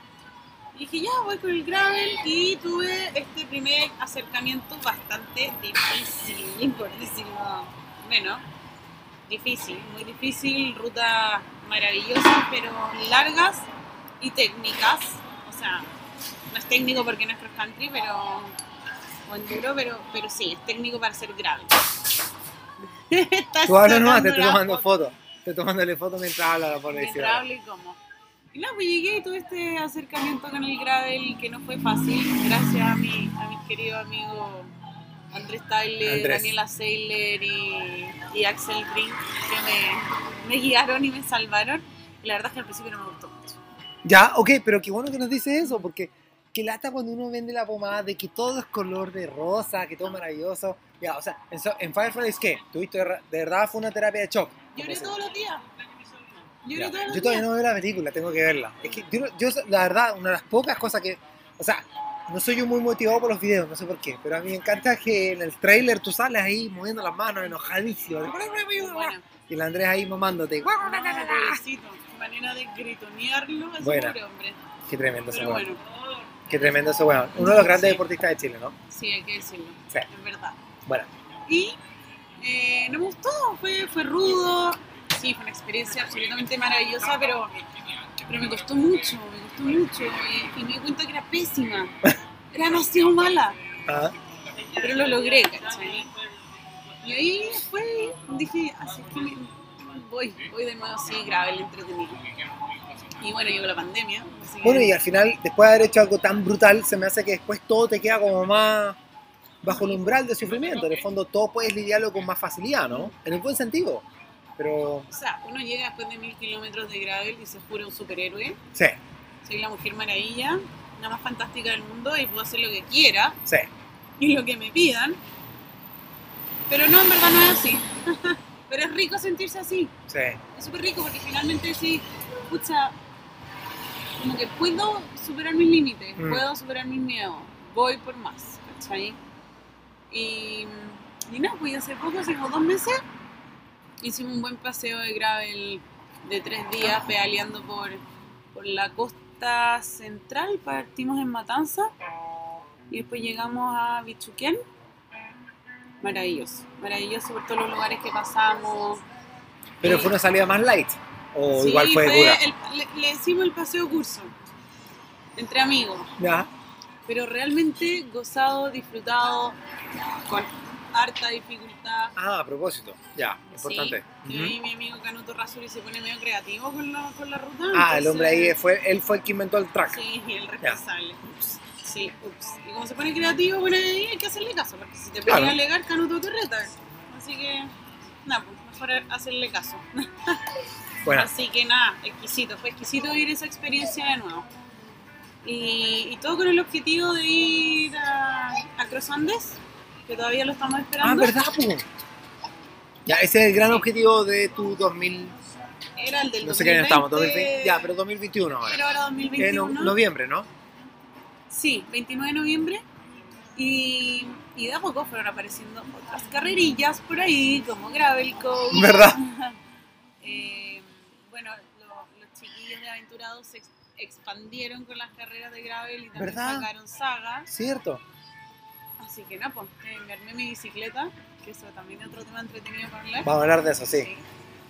Y dije, ya, voy con el gravel y tuve este primer acercamiento bastante difícil, por decirlo menos. Difícil, muy difícil, rutas maravillosas, pero largas y técnicas. O sea, no es técnico porque no es cross country, pero. o enduro, pero, pero sí, es técnico para gravel. Estás Tú nomás, sacando te estoy tomando foto fotos. Estoy tomándole fotos mientras habla la policía. mientras hablo y como. Y nada, pues llegué y tuve este acercamiento con el gravel que no fue fácil, gracias a mi, a mis queridos amigos Andrés Tyler, Andrés. Daniela Seiler y, y Axel Brink, que me, me guiaron y me salvaron. Y la verdad es que al principio no me gustó mucho. Ya, ok, pero qué bueno que nos dice eso, porque qué lata cuando uno vende la pomada de que todo es color de rosa, que todo es maravilloso. Ya, o sea, en, en Fireflies, ¿qué? ¿Tuviste de verdad fue una terapia de shock? Lloré todos los días. Todos los Yo todavía no veo la película, tengo que verla. Es que yo, yo, la verdad, una de las pocas cosas que. O sea, no soy yo muy motivado por los videos, no sé por qué, pero a mí me encanta que en el trailer tú sales ahí moviendo las manos, enojadísimo. Bueno, Y el Andrés ahí mamándote. no, manera de gritonearlo Buena. pobre hombre. Qué tremendo ese bueno, Qué tremendo ese weón. Uno de los grandes Sí. deportistas de Chile, ¿no? sí, hay que decirlo, Sí. es verdad. Bueno, Y eh, no me gustó, fue, fue rudo, sí, fue una experiencia absolutamente maravillosa, pero, pero me costó mucho, me costó mucho y, y me di cuenta que era pésima, era demasiado mala, ah, pero lo logré, ¿cachai? Y ahí después dije, así es que me- voy, voy de nuevo así, grave, el entretenido. Y bueno, llegó la pandemia. así que- Bueno, y al final, después de haber hecho algo tan brutal, se me hace que después todo te queda como más bajo el umbral de sufrimiento. En el fondo, todo puedes lidiarlo con más facilidad, ¿no? En el buen sentido. Pero, O sea, uno llega después de mil kilómetros de gravel y se jura un superhéroe. sí, Soy la mujer maravilla, la más fantástica del mundo y puedo hacer lo que quiera sí, y lo que me pidan. Pero no, en verdad no es así. Pero es rico sentirse así. sí. Es súper rico porque finalmente sí, escucha, como que puedo superar mis límites, Mm. puedo superar mis miedos, voy por más, ¿cachai? Y, y no, pues hace poco, hace como dos meses, hicimos un buen paseo de gravel de tres días pedaleando por, por la costa central, partimos en Matanza y después llegamos a Bichuquén. Maravilloso, maravilloso por todos los lugares que pasamos. Pero Eh, fue una salida más light. O Sí, igual fue, dura. el- le, le decimos el paseo curso, entre amigos, Ya. pero realmente gozado, disfrutado, con harta dificultad. Ah, a propósito. Ya, importante. Sí, y ahí mi amigo Canuto Rasuri se pone medio creativo con la, con la ruta. Ah, el hombre ahí fue, él fue el que inventó el track. Sí, el responsable. Sí, ups. Y como se pone creativo, bueno, ahí hay que hacerle caso, porque si te Claro. pones a alegar, Canuto te reta. Así que, nada, pues mejor hacerle caso. Bueno, Así que nada, exquisito, fue exquisito vivir esa experiencia de nuevo. Y, y todo con el objetivo de ir a, a Cross Andes, que todavía lo estamos ah, esperando. ¿verdad? po? Ya, ese es el gran objetivo de tu 2000, Era el del no sé qué año 2020, estamos, 2020, ya, pero 2021 ahora. Pero ahora En 2021. no- noviembre, ¿no? Sí, 29 de noviembre. Y, y de a poco fueron apareciendo otras carrerillas por ahí, como Gravel Coast. ¿Verdad? Eh, bueno, lo- los chiquillos de Aventurados se ex- expandieron con las carreras de Gravel y también ¿Verdad? sacaron sagas. Cierto. Así que nada, pues me armé mi bicicleta, que eso también es otro tema entretenido para hablar. Vamos a hablar de eso, sí. Sí.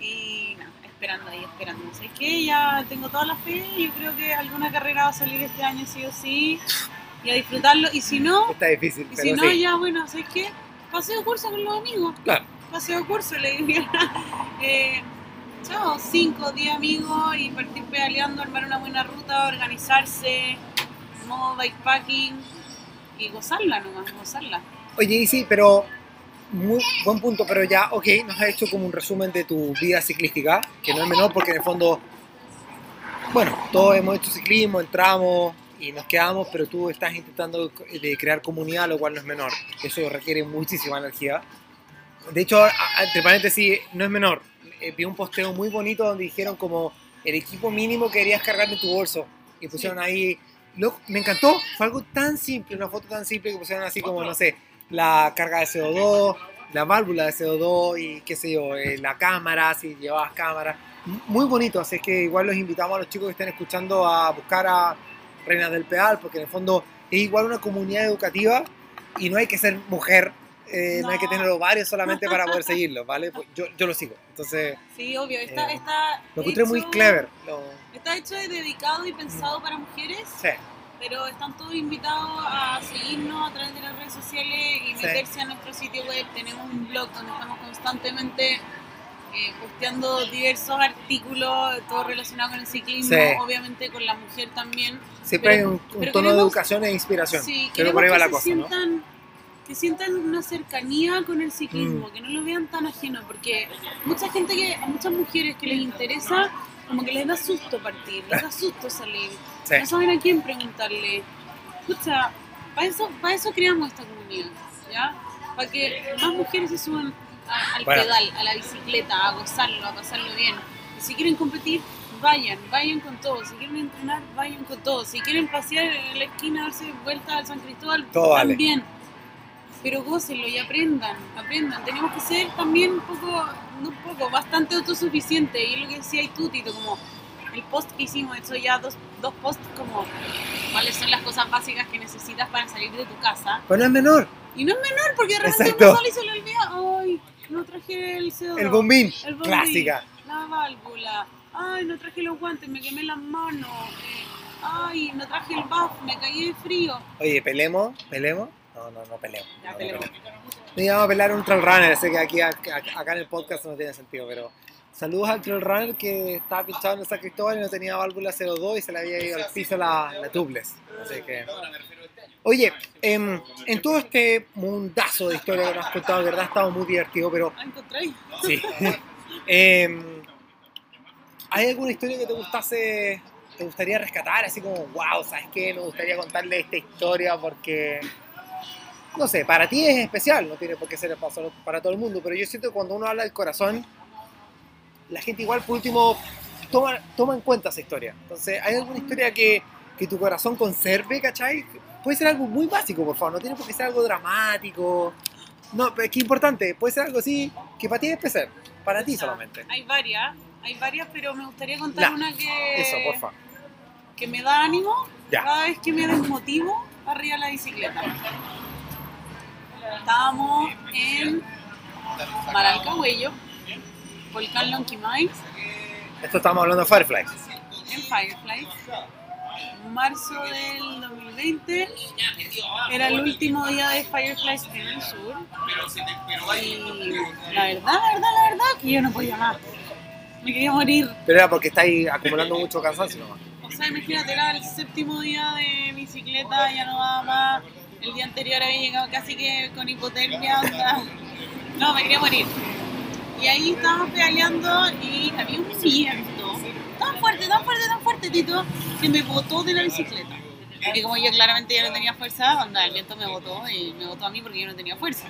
Y nada, esperando ahí, esperando. ¿Sabes qué? Ya tengo toda la fe. Yo creo que alguna carrera va a salir este año sí o sí. Y a disfrutarlo. Y si no, Está difícil, y pero si no, sí. ya, bueno, ¿sabes qué? Paseo curso con los amigos. Claro. Paseo curso, le diría. eh, chao, 5 10 amigos y partir pedaleando, armar una buena ruta, organizarse, modo bikepacking y gozarla nomás, gozarla. Oye, y sí, pero muy buen punto, pero ya, ok, nos ha hecho como un resumen de tu vida ciclística, que no es menor porque en el fondo, bueno, todos hemos hecho ciclismo, entramos y nos quedamos, pero tú estás intentando de crear comunidad, lo cual no es menor. Eso requiere muchísima energía. De hecho, entre paréntesis, no es menor. Eh, vi un posteo muy bonito donde dijeron como el equipo mínimo que querías cargar en tu bolso. Y pusieron ahí, lo- me encantó, fue algo tan simple, una foto tan simple que pusieron así como, no sé, la carga de CO2, la válvula de CO2 y qué sé yo, eh, la cámara, si llevabas cámara. Muy bonito, así que igual los invitamos a los chicos que estén escuchando a buscar a Reinas del Pedal, porque en el fondo es igual una comunidad educativa y no hay que ser mujer, eh, no. hay que tener ovarios solamente para poder seguirlo, ¿vale? Pues yo, yo lo sigo, entonces Sí, obvio. Está, Eh, está lo encontré muy clever. lo- Está hecho y dedicado y pensado para mujeres, sí, pero están todos invitados a seguirnos a través de las redes sociales y Sí. meterse a nuestro sitio web. Tenemos un blog donde estamos constantemente eh, posteando diversos artículos, todo relacionado con el ciclismo, Sí. obviamente con la mujer también. siempre Pero- hay un, un pero tono de educación e inspiración. Sí, queremos por ahí va la ¿no? Que sientan una cercanía con el ciclismo, Mm. que no lo vean tan ajeno, porque mucha gente que, a muchas mujeres que les interesa, como que les da susto partir, les da susto salir, Sí. no saben a quién preguntarle. Escucha, para eso, para eso creamos esta comunidad, ¿ya? Para que más mujeres se suban a- al Bueno. pedal, a la bicicleta, a gozarlo, a pasarlo bien. Y si quieren competir, vayan, vayan con todo. Si quieren entrenar, vayan con todo. Si quieren pasear en la esquina, darse vuelta al San Cristóbal, Todo vale. Pero gócenlo y aprendan, aprendan. Tenemos que ser también un poco, no un poco, bastante autosuficientes. Y es lo que decía y tú, Tito, como el post que hicimos, hecho ya dos, dos posts como cuáles son las cosas básicas que necesitas para salir de tu casa. Pero no es menor, Y no es menor, porque de repente uno sale y se le olvida, ay, no traje el CO2. el bombín, El bombín, clásica. La válvula. Ay, no traje los guantes, me quemé las manos. ay, no traje el buff, me caí de frío. Oye, ¿pelemos? ¿Pelemos? No, no, no pelemos. Ya, no, no pelemos. No íbamos a pelar un trail runner, sé que aquí acá, acá en el podcast no tiene sentido, pero saludos al trail runner que estaba pinchado en San Cristóbal y no tenía válvula 02 y se le había ido al piso la, la. Así que... Oye, em, en todo este mundazo de historia que nos has contado, de verdad ha estado muy divertido, pero Ah. Sí. Em, ¿Hay alguna historia que te gustase, te gustaría rescatar? Así como, wow, ¿sabes qué? Me gustaría contarle esta historia porque, no sé, para ti es especial, no tiene por qué ser para, todo el mundo, pero yo siento que cuando uno habla del corazón, la gente igual por último toma, toma en cuenta esa historia. Entonces, ¿hay alguna historia que, que tu corazón conserve, cachai? Puede ser algo muy básico, por favor, no tiene por qué ser algo dramático. No, pero es que importante, puede ser algo así que para ti es especial, para ti solamente. Hay varias, hay varias, pero me gustaría contar una que, Eso, porfa. que me da ánimo Ya. cada vez que me desmotivo arriba de la bicicleta. Estábamos en Maralcahuello, Volcán Lonquimay, Esto estamos hablando de Fireflies. en Firefly. marzo del 2020. Era el último día de Fireflies en el sur. Y la verdad, la verdad, la verdad, que yo no podía más. Me quería morir. Pero era porque estáis acumulando mucho cansancio nomás. O sea, imagínate, era el séptimo día de bicicleta, ya no daba más. El día anterior había llegado casi que con hipotermia. onda. No, me quería morir. Y ahí estábamos pedaleando y había un viento tan fuerte, tan fuerte, tan fuerte, Tito, que me botó de la bicicleta. Y como yo claramente ya no tenía fuerza, onda, el viento me botó y me botó a mí porque yo no tenía fuerza.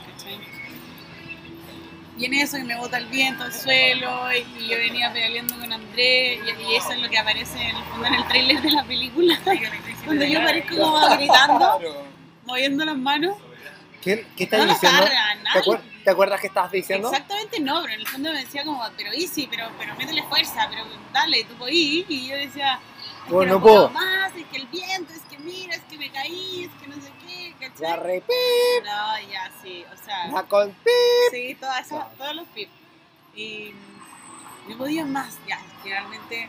Y en eso que me bota el viento al suelo y, yo venía pedaleando con Andrés y, y eso es lo que aparece en el fondo en el trailer de la película, cuando yo parezco como gritando, moviendo las manos. ¿Qué, qué estás No diciendo? ¿Te, acuer- te acuerdas que estabas diciendo? Exactamente no, pero en el fondo me decía como, pero easy, pero, pero métele fuerza, pero dale, tú podís. Y yo decía, es Bueno, que no puedo. más, es que el viento, es que mira, es que me caí, es que no sé qué, La ¿cachai? repí, No, ya, sí, o sea, la con sí, todas esas, todos los pips. Y no podía más, ya, finalmente,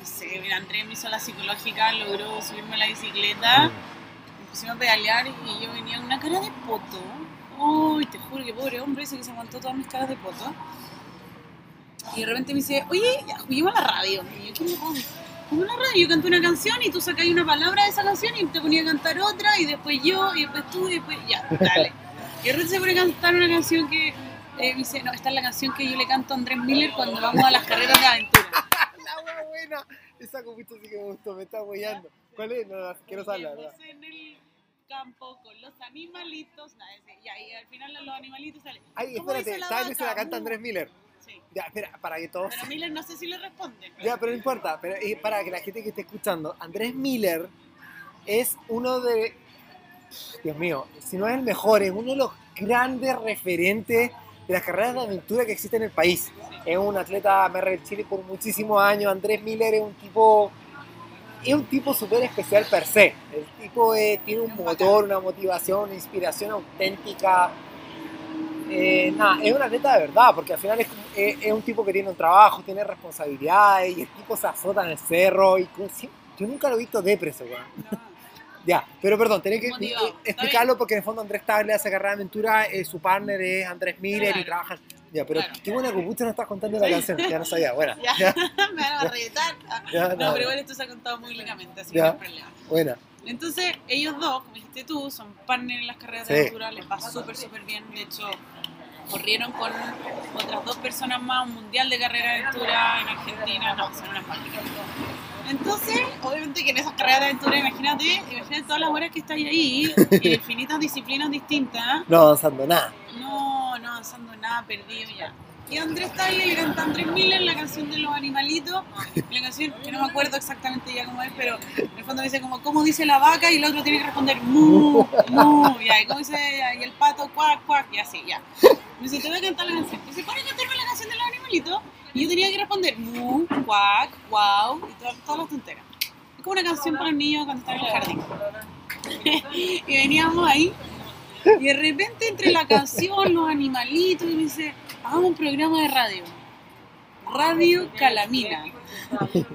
no sé, mira, Andrés me hizo la psicológica, logró subirme a la bicicleta, pusimos a pedalear y yo venía con una cara de poto. Uy, te juro que pobre hombre ese que se aguantó todas mis caras de poto. Y de repente me dice, oye, ya, a la radio. Y yo, ¿qué a la radio, yo canto una canción y tú sacas una palabra de esa canción y te ponía a cantar otra y después yo y después tú y después ya, dale. Y de repente se pone a cantar una canción que eh, me dice, no, esta es la canción que yo le canto a Andrés Miller cuando vamos a las carreras de aventura. La wea buena. Esa copita sí que me gustó, me está huellando. ¿Cuál es? No, no, quiero saberla, ¿verdad? Campo con los animalitos. nada, ese, y ahí al final los animalitos salen. Ay, ¿Cómo espérate, ¿sabes que se la canta Andrés Miller? Sí. Ya, espera, para que todos... Pero Miller no sé si le responde. Ya, pero no importa, pero para que la gente que esté escuchando, Andrés Miller es uno de, Dios mío, si no es el mejor, es uno de los grandes referentes de las carreras de aventura que existen en el país. Es un atleta del Chile por muchísimos años. Andrés Miller es un tipo, es un tipo súper especial per se. El tipo eh, tiene un motor, una motivación, una inspiración auténtica. Eh, nada, es un atleta de verdad, porque al final es, como- es- es un tipo que tiene un trabajo, tiene responsabilidades y el tipo se azota en el cerro y yo nunca lo he visto depreso, weón. No. Ya, pero perdón, tenés que Motivado, eh, explicarlo porque en el fondo Andrés Tagle hace carrera de aventura, eh, su partner es Andrés Miller y Claro. trabajan. Ya, pero Claro. qué buena que pucha no estás contando la canción, ya no sabía, buena. Ya, Ya, me van a retar. ya, No, no, pero igual esto se ha contado muy lentamente, así que no hay problema. buena. Entonces, ellos dos, como dijiste tú, son partners en las carreras Sí. de aventura, les va súper, súper bien. De hecho, corrieron con otras dos personas más un mundial de carrera de aventura en Argentina. No, son unas máquinas. Entonces, obviamente que en esas carreras de aventura, imagínate, imagínate todas las horas que estáis ahí, infinitas disciplinas distintas, No avanzando nada. no avanzando nada, perdido ya. Y Andrés Tagle y canta Andrés Miller la canción de los animalitos, la canción que no me acuerdo exactamente ya cómo es, pero en el fondo dice como cómo dice la vaca y el otro tiene que responder mu, mu, ya, y cómo dice y el pato cuac, cuac, y así, ya. Me dice, te voy a cantar la canción. Me dice, pon a cantarme la canción de los animalitos. Y yo tenía que responder mu, cuac, wow, y to- todas las tonteras. Es como una canción para niños cuando están en el jardín. y veníamos ahí y de repente entre la canción, los animalitos, y me dice, hagamos un programa de radio. Radio Calamina.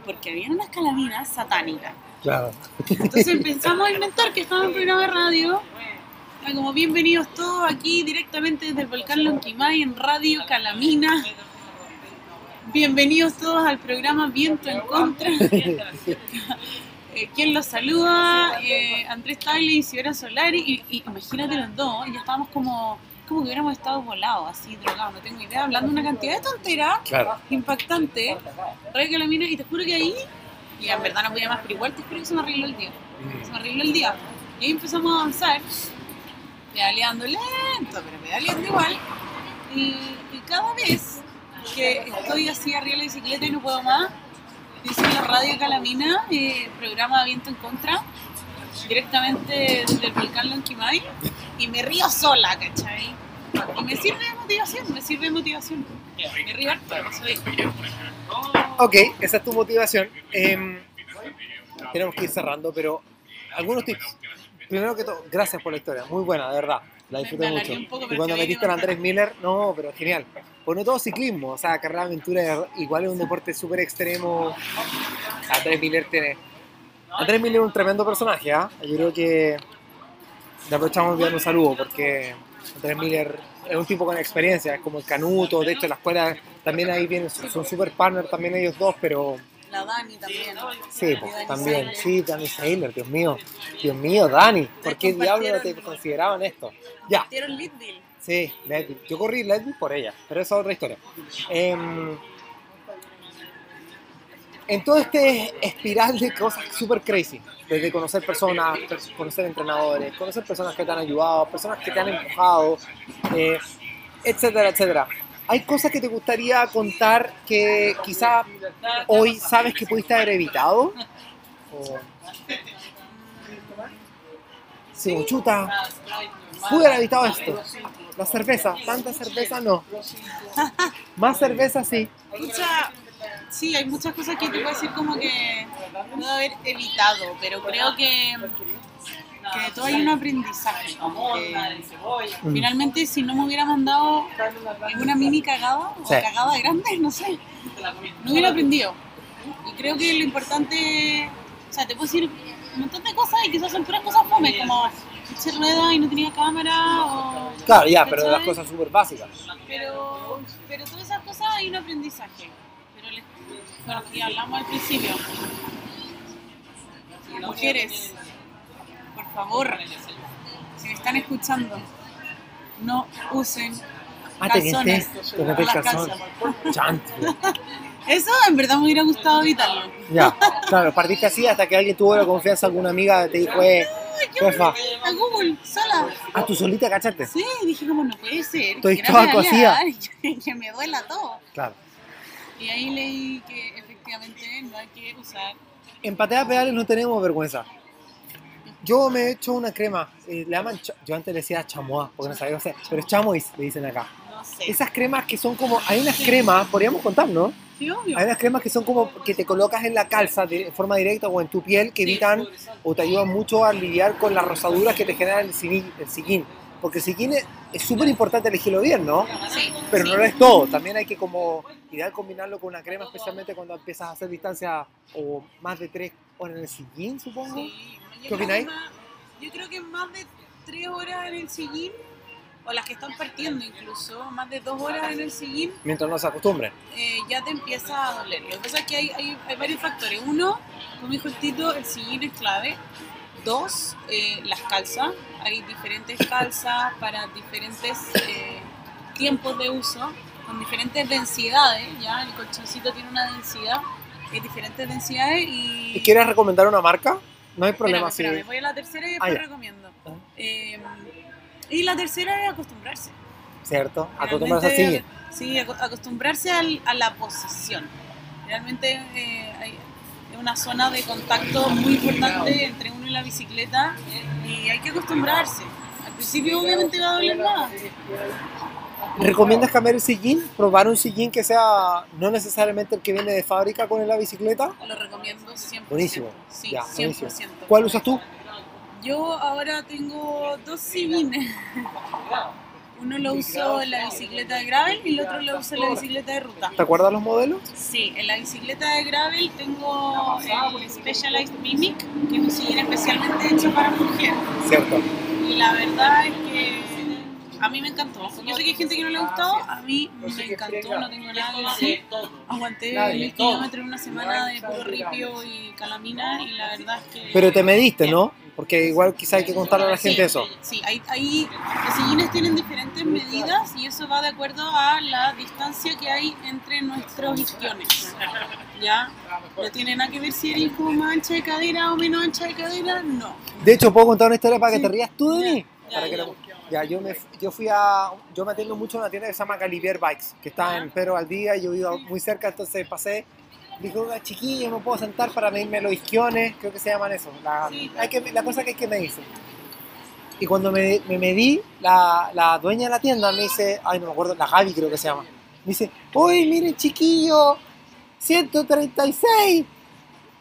Porque había unas calaminas satánicas. Claro. Entonces empezamos a inventar que estaba en un programa de radio. Como bienvenidos todos aquí directamente desde el volcán Lonquimay en Radio Calamina. Bienvenidos todos al programa Viento en Contra. Eh, ¿Quién los saluda? Eh, Andrés Tagle y Isidora Solari. Y, y imagínate los dos, ya estábamos como, como que hubiéramos estado volados, así, drogados, no tengo idea, hablando una cantidad de tonteras Claro. impactante. Radio Calamina, y te juro que ahí, y en verdad no podía más, pero igual te juro que se me arregló el día. Se me arregló el día. Y ahí empezamos a avanzar, pedaleando lento, pero pedaleando igual. Y, y cada vez que estoy así arriba de la bicicleta y no puedo más, dice la radio Calamina, eh, programa Viento en Contra, directamente desde el volcán Lonquimay, y me río sola, ¿cachai? Y me sirve de motivación, me sirve de motivación. Me río harto, no soy. Ok, esa es tu motivación. Em, tenemos que ir cerrando, pero algunos tips. Primero que todo, gracias por la historia, muy buena, de verdad. La disfruté mucho. poco, y cuando metiste a Andrés Miller, no, pero genial. Pues no todo ciclismo, o sea, carrera de aventura igual es un deporte súper extremo. Andrés Miller tiene Andrés Miller es un tremendo personaje, ¿ah? Yo creo que le aprovechamos bien un saludo porque Andrés Miller es un tipo con experiencia, es como el Canuto, de hecho en la escuela también ahí vienen, son super partners también ellos dos, pero La Dani también. sí, Y pues, Dani también, sí, Dani Saylor, Dios mío, Dios mío, Dani, ¿por qué diablos no te consideraban esto? Ya, Leadville. Sí. Yo corrí Leadville por ella, pero esa es otra historia. Em, en todo este espiral de cosas super crazy, desde conocer personas, per- conocer entrenadores, conocer personas que te han ayudado, personas que te han empujado, eh, etcétera, etcétera. ¿Hay cosas que te gustaría contar que quizá hoy sabes que pudiste haber evitado? O... Sí, chuta, pude haber evitado esto. La cerveza, tanta cerveza no. Más cerveza sí. Pucha, sí, hay muchas cosas que te puedo decir como que puedo haber evitado, pero creo que, que de todo hay un aprendizaje. Mm. finalmente, si no me hubiera mandado en una mini cagada, o Sí. cagada grande, no sé, no hubiera aprendido. Y creo que lo importante, o sea, te puedo decir un montón de cosas y quizás son puras cosas fome, como eché rueda y no tenía cámara, o Claro, ya, pero de las cosas súper básicas. pero, pero todas esas cosas hay un aprendizaje. Pero les, bueno, que ya hablamos al principio. Mujeres, por favor, si me están escuchando, no usen Ah, te calzones. Eso en verdad me hubiera gustado evitarlo. Ya, claro, partiste así hasta que alguien tuvo la confianza, alguna amiga te dijo, eh, jefa, A Google, sola. a tu solita, ¿cachaste? Sí, dije como no puede ser. Estoy que toda había, Que, me duela todo. Claro. Y ahí leí que efectivamente no hay que usar En pateas pedales no tenemos vergüenza. Yo me he hecho una crema, eh, le llaman, yo antes le decía chamois, porque no sabía hacer, pero es chamois, le dicen acá. No sé. Esas cremas que son como, hay unas cremas, podríamos contar, ¿no? Sí, obvio. Hay unas cremas que son como que te colocas en la calza de forma directa o en tu piel que evitan o te ayudan mucho a lidiar con las rosaduras que te genera el, sillín- el sillín. Porque el sillín es súper importante elegirlo bien, ¿no? Sí, Pero sí. no lo es todo. También hay que como ideal combinarlo con una crema, especialmente cuando empiezas a hacer distancia o más de tres horas en el sillín, supongo. Sí. ¿Qué opináis? Yo creo que más de tres horas en el sillín, o las que están partiendo incluso, más de dos horas en el sillín, Mientras no se acostumbren. eh, ya te empieza a doler. Lo que pasa es que hay, hay, hay varios factores. Uno, como dijo el Tito, el sillín es clave. Dos, eh, las calzas. Hay diferentes calzas para diferentes eh, tiempos de uso, con diferentes densidades. ¿ya? El colchoncito tiene una densidad, hay diferentes densidades y... ¿Y quieres recomendar una marca? No hay problema. Espérame, espérame, voy a la tercera y después recomiendo. Ah. Eh, y la tercera es acostumbrarse. ¿Cierto? Acostumbrarse Realmente, seguir. Sí, aco- acostumbrarse al- a la posición. Realmente eh, hay una zona de contacto muy importante entre uno y la bicicleta y hay que acostumbrarse. Al principio obviamente va a doler más. ¿Recomiendas cambiar el sillín? ¿Probar un sillín que sea no necesariamente el que viene de fábrica con la bicicleta? Lo recomiendo 100%. Buenísimo. Sí, Ya, 100%. buenísimo. ¿Cuál usas tú? Yo ahora tengo dos sillines. Uno lo uso en la bicicleta de gravel y el otro lo uso en la bicicleta de ruta. ¿Te acuerdas los modelos? Sí, en la bicicleta de gravel tengo el Specialized Mimic, que es un sillín especialmente hecho para mujer. Cierto. Y la verdad es que a mí me encantó. Yo sé que hay gente que no le ha gustado, a mí me encantó, no tengo nada que decir. Aguanté mil kilómetros en una semana de puro ripio y calamina y la verdad es que... Pero te mediste, ¿no? Porque igual quizá hay que contarle a la gente Sí, eso. Sí, hay, hay- los sillines tienen diferentes medidas y eso va de acuerdo a la distancia que hay entre nuestros isquiones. ¿Ya? No tiene nada que ver si eres como más ancha de cadera o menos ancha de cadera, no. De hecho, ¿puedo contar una historia para que Sí. te rías tú de mí? Ya, Para que ya. lo- ya, yo, me, yo fui a... Yo me atiendo mucho en una tienda que se llama Galivier Bikes, que está en Pedro al día, yo vivo muy cerca, entonces pasé... Dijo, "Oiga, chiquillo, me puedo sentar para medirme los isquiones, creo que se llaman eso. La, Sí. hay que, la cosa que hay que medirse. Y cuando me, me medí, la, la dueña de la tienda me dice, ay, no me acuerdo, la Gaby creo que se llama. Me dice, uy, mire chiquillo, 136.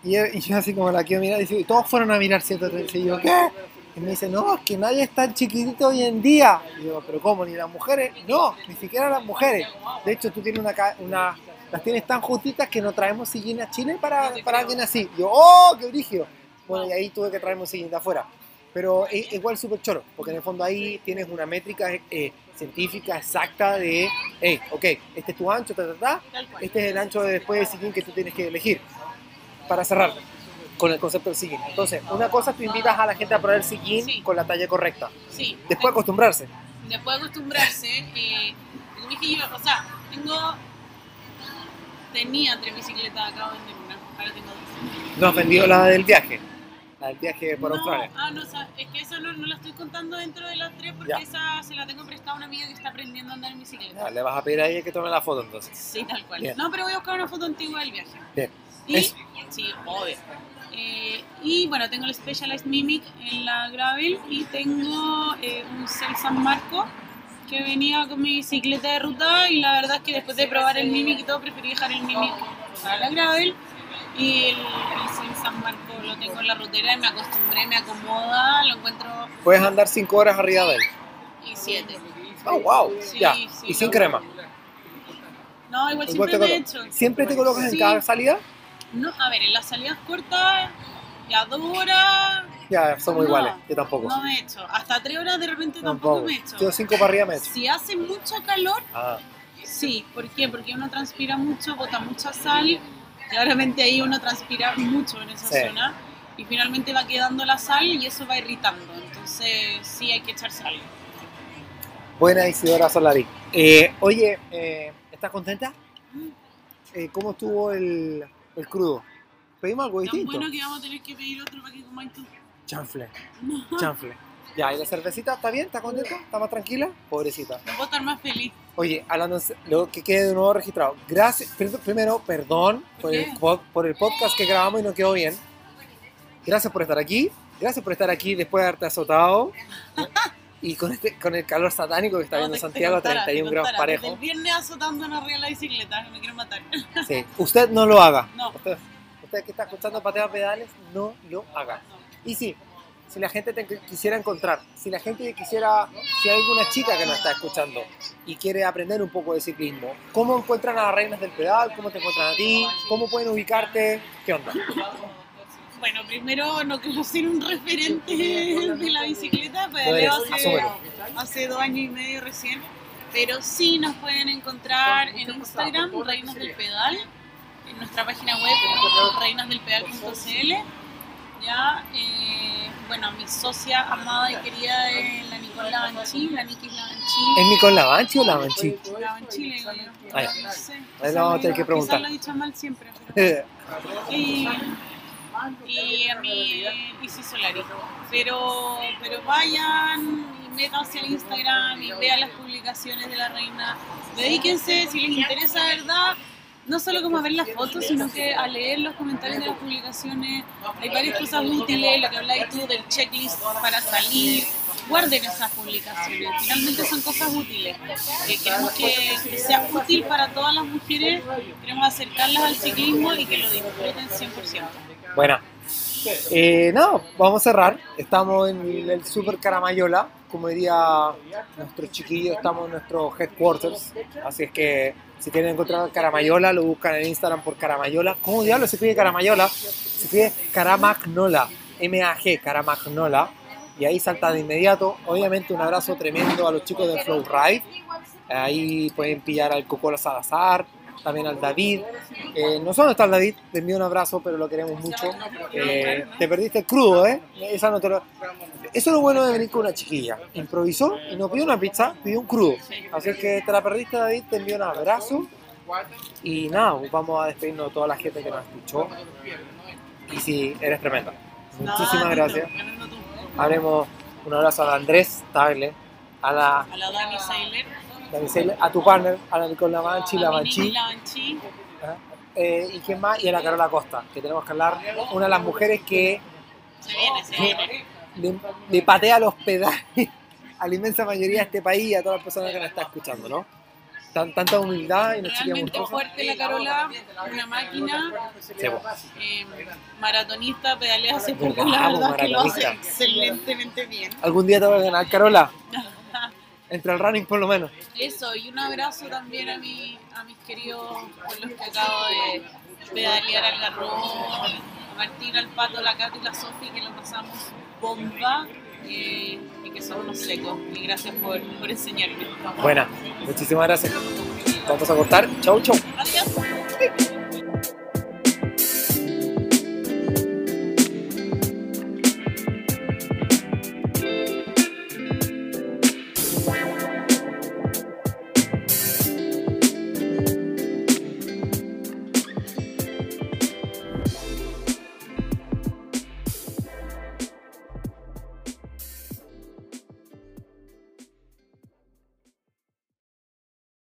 Y yo, y yo así como la quiero mirar, y dice, y todos fueron a mirar 136. Y yo, ¿qué? Y me dice, no, es que nadie es tan chiquitito hoy en día. Y yo, pero ¿cómo? ¿Ni las mujeres? No, ni siquiera las mujeres. De hecho, tú tienes una, una las tienes tan justitas que no traemos sillín a Chile para, para alguien así. Y yo, ¡oh, qué brígido! Bueno, y ahí tuve que traerme un sillín de afuera. Pero es igual súper choro, porque en el fondo ahí tienes una métrica eh, científica exacta de, hey, ok, este es tu ancho, ta, ta, ta, este es el ancho de después del sillín que tú tienes que elegir para cerrar con el concepto del sillín. Entonces, una cosa tú invitas a la gente a probar el sillín Sí. con la talla correcta. Sí. Después acostumbrarse. después de acostumbrarse, eh, dije yo, o sea, tengo, tenía tres bicicletas, acabo de vender una, ahora tengo dos. No has vendido la del viaje. La del viaje por no, Australia. Ah, no, o sea, es que esa no, no la estoy contando dentro de las tres porque Ya. esa se la tengo prestada a una amiga que está aprendiendo a andar en bicicleta. Ya, le vas a pedir a ella que tome la foto entonces. Sí, tal cual. Bien. No, pero voy a buscar una foto antigua del viaje. Bien. Y, Eso. sí, obvio. Eh, y bueno, tengo el Specialized Mimic en la Gravel y tengo eh, un Cell San Marco que venía con mi bicicleta de ruta y la verdad es que después de probar el Mimic y todo preferí dejar el Mimic para la Gravel y el, San Marco lo tengo en la rutera y me acostumbré, me acomoda, lo encuentro Puedes andar 5 horas arriba de él. y 7. Oh, wow. Sí, ya. sí, y sin crema. No, igual siempre te me he hecho. ¿Siempre te colocas Sí. en cada salida? No, a ver, en las salidas cortas, ya dos horas Ya, somos No, iguales. Yo tampoco. no me he hecho. Hasta tres horas de repente tampoco, tampoco. me he hecho. Yo 5 para arriba me. Si hace mucho calor, Ah, sí. ¿Por qué? Porque uno transpira mucho, bota mucha sal. Claramente ahí uno transpira mucho en esa Sí. zona. Y finalmente va quedando la sal y eso va irritando. Entonces sí hay que echarse algo. buena Isidora Solari. Eh, oye, eh, ¿estás contenta? Eh, ¿Cómo estuvo el, el crudo? ¿Pedimos algo Tan distinto? bueno que vamos a tener que pedir otro para que comáis tú. Chanfle, chanfle. Ya, ¿y la cervecita está bien? ¿Está contenta? ¿Está más tranquila? Pobrecita. No puedo estar más feliz. Oye, hablando, en lo que quede de nuevo registrado. Gracias, pr- primero, perdón ¿Por por el, por el podcast que grabamos y no quedó bien. Gracias por estar aquí. Gracias por estar aquí después de haberte azotado. y con, este, con el calor satánico que está No, viendo Santiago, contara, 31 te grados parejo. El viernes azotándonos arriba de la bicicleta, me quiero matar. Sí. Usted no lo haga. No. Usted, usted que está escuchando Patea Pedales, no lo haga. Y sí, si la gente te quisiera encontrar, si la gente quisiera, si hay alguna chica que nos está escuchando y quiere aprender un poco de ciclismo, ¿cómo encuentran a las reinas del pedal? ¿Cómo te encuentran a ti? ¿Cómo pueden ubicarte? ¿Qué onda? Bueno, primero no quiero ser un referente de la bicicleta, pedaleo hace, hace dos años y medio recién, pero sí nos pueden encontrar en Instagram, Reinas del Pedal, en nuestra página web, reinasdelpedal.cl. Ya, eh, bueno, mi socia amada y querida es la Nicole Lavanchi, la Niki Lavanchi. ¿Es Nicole Lavanchi o Lavanchi? Lavanchi, le digo yo. No sé, Ahí quizás vamos a tener que preguntar. Quizás lo he dicho mal siempre, pero... y, y a mí Isis Solari. Pero, pero vayan y métanse al Instagram y vean las publicaciones de la reina. Dedíquense, si les interesa verdad, no solo como a ver las fotos, sino que a leer los comentarios de las publicaciones. Hay varias cosas útiles, lo que habláis tú del checklist para salir. Guarden esas publicaciones, finalmente son cosas útiles. Eh, queremos que, que sea útil para todas las mujeres, queremos acercarlas al ciclismo y que lo disfruten 100%. Buena. Eh, no, vamos a cerrar. Estamos en el Super Caramayola. Como diría nuestro chiquillo, estamos en nuestro headquarters. Así es que si quieren encontrar Caramayola, lo buscan en Instagram por Caramayola. ¿Cómo diablos se pide Caramayola? Se pide Caramagnola. M-A-G, Caramagnola. Y ahí salta de inmediato. Obviamente un abrazo tremendo a los chicos de Flow Ride. Ahí pueden pillar al Cocola Salazar, también al David. Eh, no dónde está el David, le envío un abrazo, pero lo queremos mucho. Eh, te perdiste crudo, ¿eh? Esa no te lo- Eso es lo bueno de venir con una chiquilla. Improvisó y no pidió una pizza, pidió un crudo. Así que te la perdiste, David, te envío un abrazo. Y nada, vamos a despedirnos de toda la gente que nos escuchó. Y sí, eres tremenda. Muchísimas gracias. Haremos un abrazo a Andrés Tagle, a la A la Dani Seiler, Dani Seiler, a tu partner, a la Nicole Lavanchi. Eh, ¿Y quién más? Y a la Carola Costa, que tenemos que hablar. Una de las mujeres que se viene, se viene. Le, le patea los pedales a la inmensa mayoría de este país y a todas las personas que nos están escuchando, ¿no? Tan, tanta humildad y chica Realmente monstruosa. fuerte la Carola, una máquina, eh, maratonista, pedalea hace poco, la verdad que lo hace excelentemente bien. Algún día te voy a ganar, Carola. Entre el running, por lo menos. Eso, y un abrazo también a, mi, a mis queridos con los que acabo de pedalear al garrón, a compartir al pato, la Katy y la Sofi, que lo pasamos bomba eh, y que son unos secos. Y gracias por, por enseñarme. Buena, muchísimas gracias. Vamos a cortar. Chau, chau. Adiós.